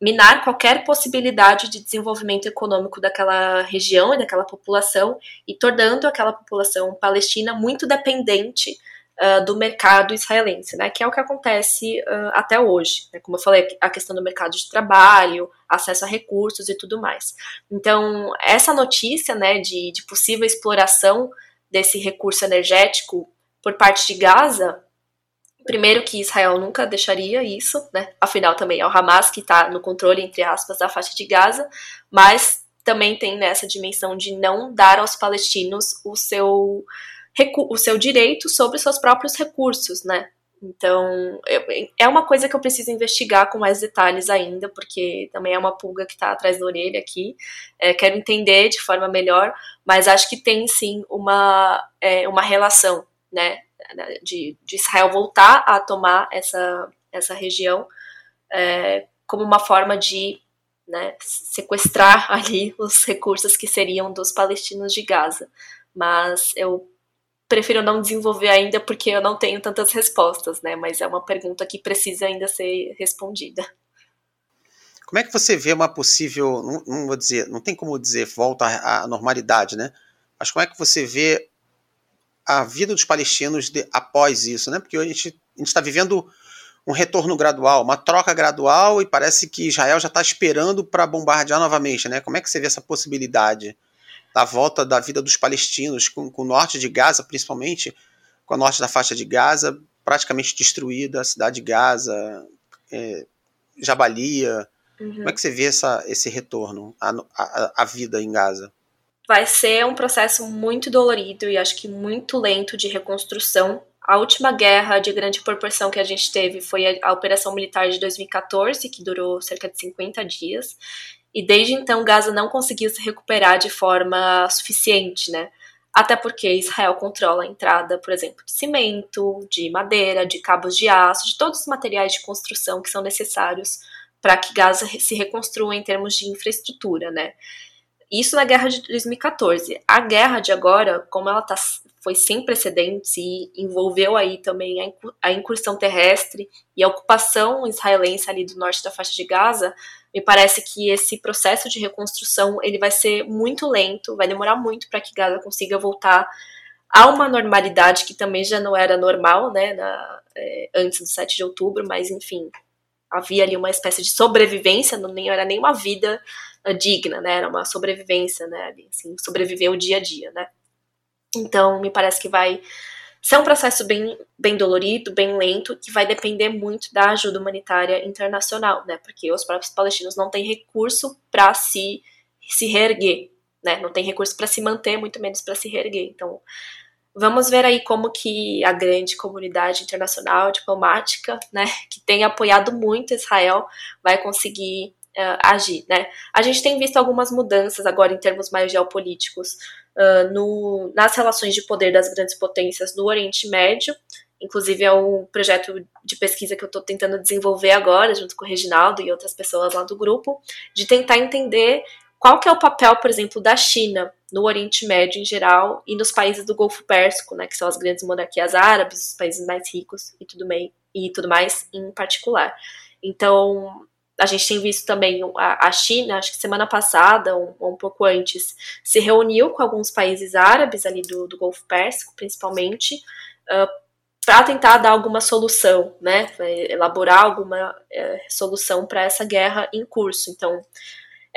minar qualquer possibilidade de desenvolvimento econômico daquela região e daquela população e tornando aquela população palestina muito dependente uh, do mercado israelense, né, que é o que acontece uh, até hoje. Né, como eu falei, a questão do mercado de trabalho, acesso a recursos e tudo mais. Então, essa notícia né, de, de possível exploração desse recurso energético por parte de Gaza Primeiro que Israel nunca deixaria isso, né? Afinal, também é o Hamas que está no controle, entre aspas, da faixa de Gaza, mas também tem nessa dimensão de não dar aos palestinos o seu, o seu direito sobre seus próprios recursos, né? Então, é uma coisa que eu preciso investigar com mais detalhes ainda, porque também é uma pulga que está atrás da orelha aqui. É, quero entender de forma melhor, mas acho que tem sim uma, é, uma relação? Né, de, de Israel voltar a tomar essa, essa região é, como uma forma de né, sequestrar (laughs) ali os recursos que seriam dos palestinos de Gaza. Mas eu prefiro não desenvolver ainda porque eu não tenho tantas respostas, né? Mas é uma pergunta que precisa ainda ser respondida. Como é que você vê uma possível, não, não vou dizer, não tem como dizer volta à normalidade, né? Mas como é que você vê a vida dos palestinos de, após isso, né? Porque a gente está vivendo um retorno gradual, uma troca gradual, e parece que Israel já está esperando para bombardear novamente, né? Como é que você vê essa possibilidade da volta da vida dos palestinos, com, com o norte de Gaza, principalmente, com a norte da faixa de Gaza praticamente destruída, a cidade de Gaza, é, Jabalia. Uhum. Como é que você vê essa, esse retorno à, à, à vida em Gaza? vai ser um processo muito dolorido e acho que muito lento de reconstrução. A última guerra de grande proporção que a gente teve foi a, Operação Militar de 2014, que durou cerca de 50 dias. E desde então Gaza não conseguiu se recuperar de forma suficiente, né? Até porque Israel controla a entrada, por exemplo, de cimento, de madeira, de cabos de aço, de todos os materiais de construção que são necessários para que Gaza se reconstrua em termos de infraestrutura, né? Isso na guerra de 2014. A guerra de agora, como ela tá, foi sem precedentes e envolveu aí também a incursão terrestre e a ocupação israelense ali do norte da faixa de Gaza, me parece que esse processo de reconstrução ele vai ser muito lento, vai demorar muito para que Gaza consiga voltar a uma normalidade que também já não era normal, né, na, é, antes do 7 de outubro, mas enfim, havia ali uma espécie de sobrevivência, não nem era nem uma vida digna, né? Era uma sobrevivência, né? Assim, sobreviver o dia a dia, né? Então, me parece que vai ser um processo bem, bem dolorido, bem lento, que vai depender muito da ajuda humanitária internacional, né? Porque os próprios palestinos não têm recurso para se, se reerguer, né? Não tem recurso para se manter, muito menos para se reerguer. Então, vamos ver aí como que a grande comunidade internacional diplomática, né, que tem apoiado muito Israel, vai conseguir uh, agir, né? A gente tem visto algumas mudanças agora em termos mais geopolíticos uh, no, nas relações de poder das grandes potências no Oriente Médio. Inclusive é um projeto de pesquisa que eu estou tentando desenvolver agora, junto com o Reginaldo e outras pessoas lá do grupo, de tentar entender qual que é o papel, por exemplo, da China no Oriente Médio em geral e nos países do Golfo Pérsico, né, que são as grandes monarquias árabes, os países mais ricos e tudo, bem, e tudo mais em particular. Então, a gente tem visto também a, China, acho que semana passada, ou um, um, pouco antes, se reuniu com alguns países árabes ali do, do Golfo Pérsico, principalmente, uh, para tentar dar alguma solução, né, elaborar alguma uh, solução para essa guerra em curso. Então,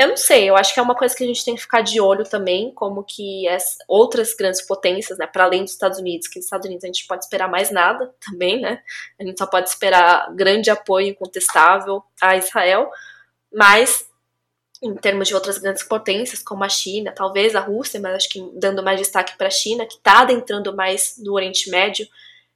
Eu não sei, eu acho que é uma coisa que a gente tem que ficar de olho também, como que as outras grandes potências, né, para além dos Estados Unidos, que nos Estados Unidos a gente pode esperar mais nada (laughs) também, né? A gente só pode esperar grande apoio incontestável a Israel, mas em termos de outras grandes potências, como a China, talvez a Rússia, mas acho que dando mais destaque para a China, que está adentrando mais no Oriente Médio,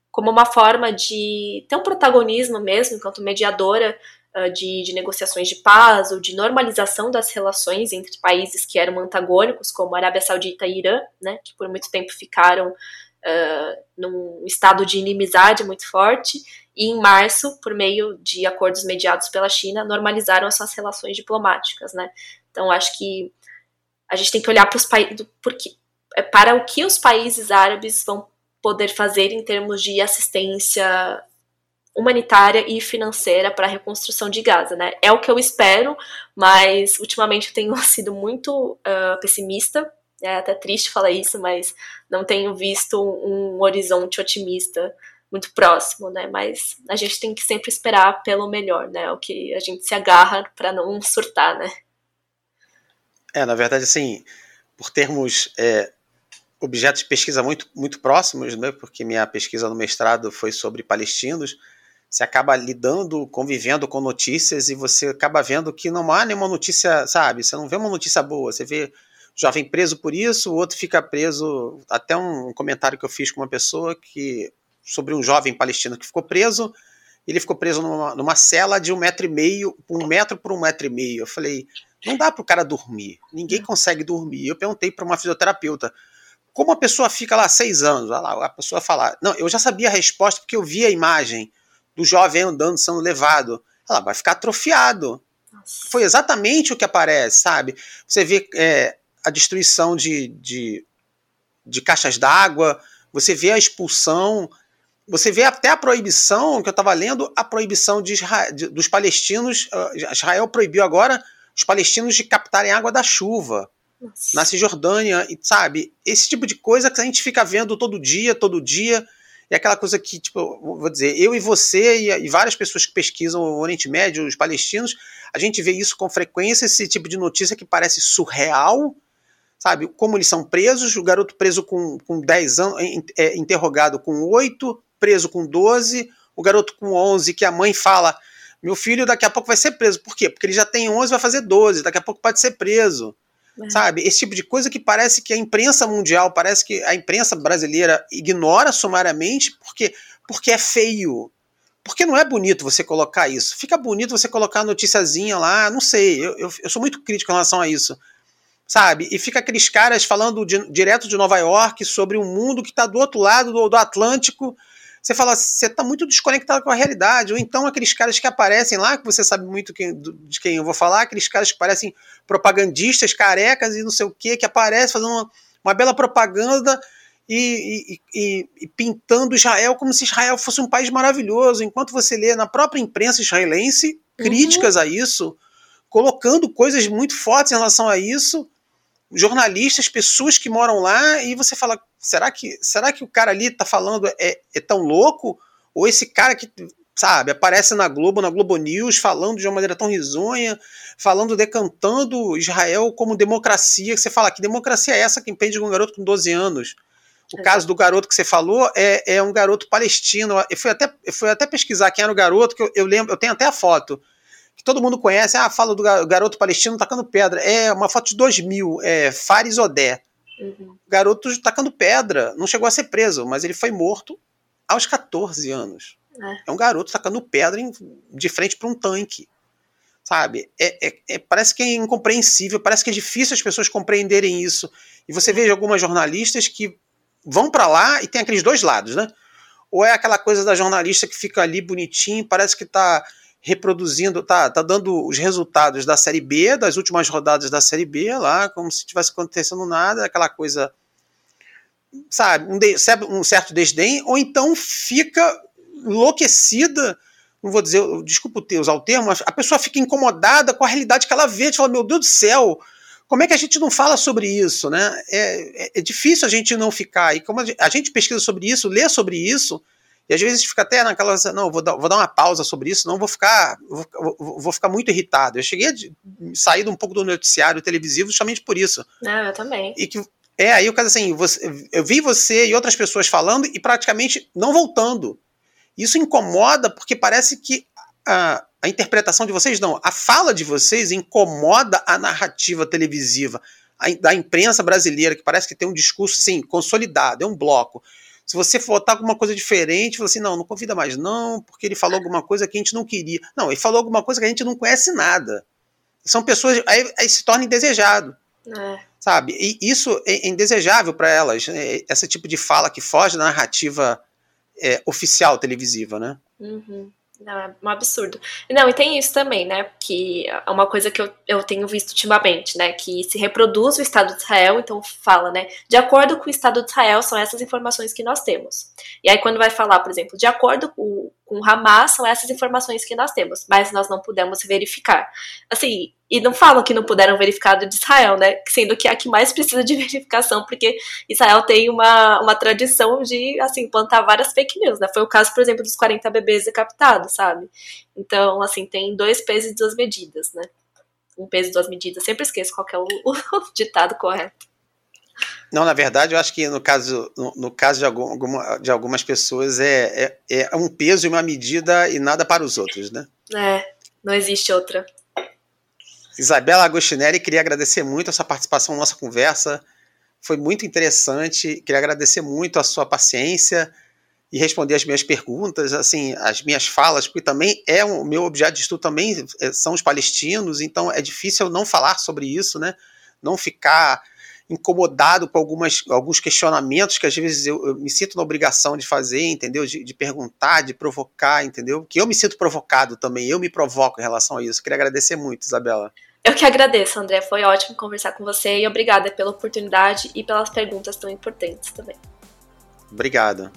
como uma forma de ter um protagonismo mesmo, enquanto mediadora uh, de, de, negociações de paz ou de normalização das relações entre países que eram antagônicos, como Arábia Saudita e Irã, né, que por muito tempo ficaram uh, num estado de inimizade muito forte, e em março, por meio de acordos mediados pela China, normalizaram as suas relações diplomáticas, né? Então acho que a gente tem que olhar para os países, é, para o que os países árabes vão poder fazer em termos de assistência humanitária e financeira para a reconstrução de Gaza, né? É o que eu espero, mas ultimamente eu tenho (laughs) sido muito uh, pessimista. É até triste falar isso, mas não tenho visto um horizonte otimista muito próximo, né? Mas a gente tem que sempre esperar pelo melhor, né? O que a gente se agarra para não surtar, né? É, na verdade, assim, por termos é, objetos de pesquisa muito, muito próximos, né? Porque minha pesquisa no mestrado foi sobre palestinos. Você acaba lidando, convivendo com notícias e você acaba vendo que não há nenhuma notícia, sabe? Você não vê uma notícia boa. Você vê jovem preso por isso, o outro fica preso. Até um comentário que eu fiz com uma pessoa que sobre um jovem palestino que ficou preso. Ele ficou preso numa, numa cela de um metro e meio, um metro por um metro e meio. Eu falei, não dá para o cara dormir. Ninguém consegue dormir. Eu perguntei para uma fisioterapeuta, como a pessoa fica lá seis anos? Lá, a pessoa fala, não, eu já sabia a resposta porque eu vi a imagem do jovem andando, sendo levado. Ela vai ficar atrofiado. Nossa. Foi exatamente o que aparece, sabe? Você vê é, a destruição de, de, de caixas d'água, você vê a expulsão você vê até a proibição, que eu estava lendo, a proibição de Israel, de, dos palestinos. Uh, Israel proibiu agora os palestinos de captarem água da chuva. Nossa. Na Cisjordânia, e sabe? Esse tipo de coisa que a gente fica vendo todo dia, todo dia. É aquela coisa que, tipo, vou dizer, eu e você e, várias pessoas que pesquisam o Oriente Médio, os palestinos, a gente vê isso com frequência, esse tipo de notícia que parece surreal, sabe? Como eles são presos, o garoto preso com, com 10 anos, é, interrogado com 8, preso com 12, o garoto com 11, que a mãe fala: meu filho daqui a pouco vai ser preso. Por quê? Porque ele já tem 11, vai fazer 12, daqui a pouco pode ser preso. É. Sabe? Esse tipo de coisa que parece que a imprensa mundial, parece que a imprensa brasileira ignora sumariamente porque, porque é feio. Porque não é bonito você colocar isso. Fica bonito você colocar a noticiazinha lá, não sei. Eu, eu, eu sou muito crítico em relação a isso sabe? E fica aqueles caras falando de, direto de Nova York sobre um mundo que está do outro lado do, do Atlântico você fala, você está muito desconectado com a realidade. Ou então aqueles caras que aparecem lá, que você sabe muito quem, de quem eu vou falar, aqueles caras que parecem propagandistas, carecas e não sei o que, que aparecem fazendo uma, uma bela propaganda e, e, e, e, pintando Israel como se Israel fosse um país maravilhoso, enquanto você lê na própria imprensa israelense críticas uhum. a isso, colocando coisas muito fortes em relação a isso, jornalistas, pessoas que moram lá, e você fala, será que, será que o cara ali tá falando é, é tão louco? Ou esse cara que, sabe, aparece na Globo, na Globo News, falando de uma maneira tão risonha, falando, decantando Israel como democracia, que você fala, que democracia é essa que impede um garoto com 12 anos? O caso do garoto que você falou é, é um garoto palestino. Eu fui até, eu fui até pesquisar quem era o garoto, que eu, eu lembro, eu tenho até a foto que todo mundo conhece. Ah, fala do garoto palestino tacando pedra. É uma foto de 2000, é Fares Odé. Uhum. Garoto tacando pedra, não chegou a ser preso, mas ele foi morto aos 14 anos. É, é um garoto tacando pedra em, de frente para um tanque. Sabe? É, é, é, parece que é incompreensível, parece que é difícil as pessoas compreenderem isso. E você vê algumas jornalistas que vão para lá e tem aqueles dois lados, né? Ou é aquela coisa da jornalista que fica ali bonitinho, parece que está reproduzindo, tá, tá dando os resultados da Série B, das últimas rodadas da Série B lá, como se tivesse acontecendo nada, aquela coisa, sabe, um, de, um certo desdém, ou então fica enlouquecida, não vou dizer, desculpa usar o termo, mas a pessoa fica incomodada com a realidade que ela vê, fala, meu Deus do céu, como é que a gente não fala sobre isso, né? É, é, é difícil a gente não ficar, e como a gente pesquisa sobre isso, lê sobre isso, E às vezes fica até naquela, não, vou dar, vou dar uma pausa sobre isso, não vou ficar, vou, vou ficar muito irritado. Eu cheguei a sair um pouco do noticiário televisivo justamente por isso. Não, eu também. E que é aí o caso assim, você, eu vi você e outras pessoas falando e praticamente não voltando. Isso incomoda porque parece que a, a interpretação de vocês não, a fala de vocês incomoda a narrativa televisiva a, da imprensa brasileira que parece que tem um discurso assim consolidado, é um bloco. Se você botar alguma coisa diferente, você assim, não, não convida mais não, porque ele falou alguma coisa que a gente não queria. Não, ele falou alguma coisa que a gente não conhece nada. São pessoas, aí, aí se torna indesejado. É. Sabe? E isso é indesejável para elas, né? esse tipo de fala que foge da narrativa é, oficial televisiva, né? Uhum. Não, é um absurdo. Não, e tem isso também, né? Que é uma coisa que eu, eu tenho visto ultimamente, né? Que se reproduz o Estado de Israel, então fala, né? De acordo com o Estado de Israel, são essas informações que nós temos. E aí, quando vai falar, por exemplo, de acordo com, com Hamas, são essas informações que nós temos, mas nós não pudemos verificar. Assim, e não falam que não puderam verificar de Israel, né? Sendo que é a que mais precisa de (laughs) verificação, porque Israel tem uma, uma tradição de, assim, plantar várias fake news, né? Foi o caso, por exemplo, dos 40 bebês decapitados, sabe? Então, assim, tem dois pesos e duas medidas, né? Um peso e duas medidas. Sempre esqueço qual é o, (laughs) o ditado correto. Não, na verdade, eu acho que no caso, no, no caso de, algum, de algumas pessoas é, é, é um peso e uma medida e nada para os outros, né? É, não existe outra. Isabela Agostinelli, queria agradecer muito a sua participação na nossa conversa. Foi muito interessante. Queria agradecer muito a sua paciência e responder as minhas perguntas, assim, as minhas falas, porque também é o meu objeto de estudo também é, são os palestinos, então é difícil não falar sobre isso, né? Não ficar incomodado com algumas, alguns questionamentos que às vezes eu, eu me sinto na obrigação de fazer, entendeu? De, de, perguntar, de provocar, entendeu? Que eu me sinto provocado também, eu me provoco em relação a isso. Queria agradecer muito, Isabela. Eu que agradeço, André. Foi ótimo conversar com você e obrigada pela oportunidade e pelas perguntas tão importantes também. Obrigado.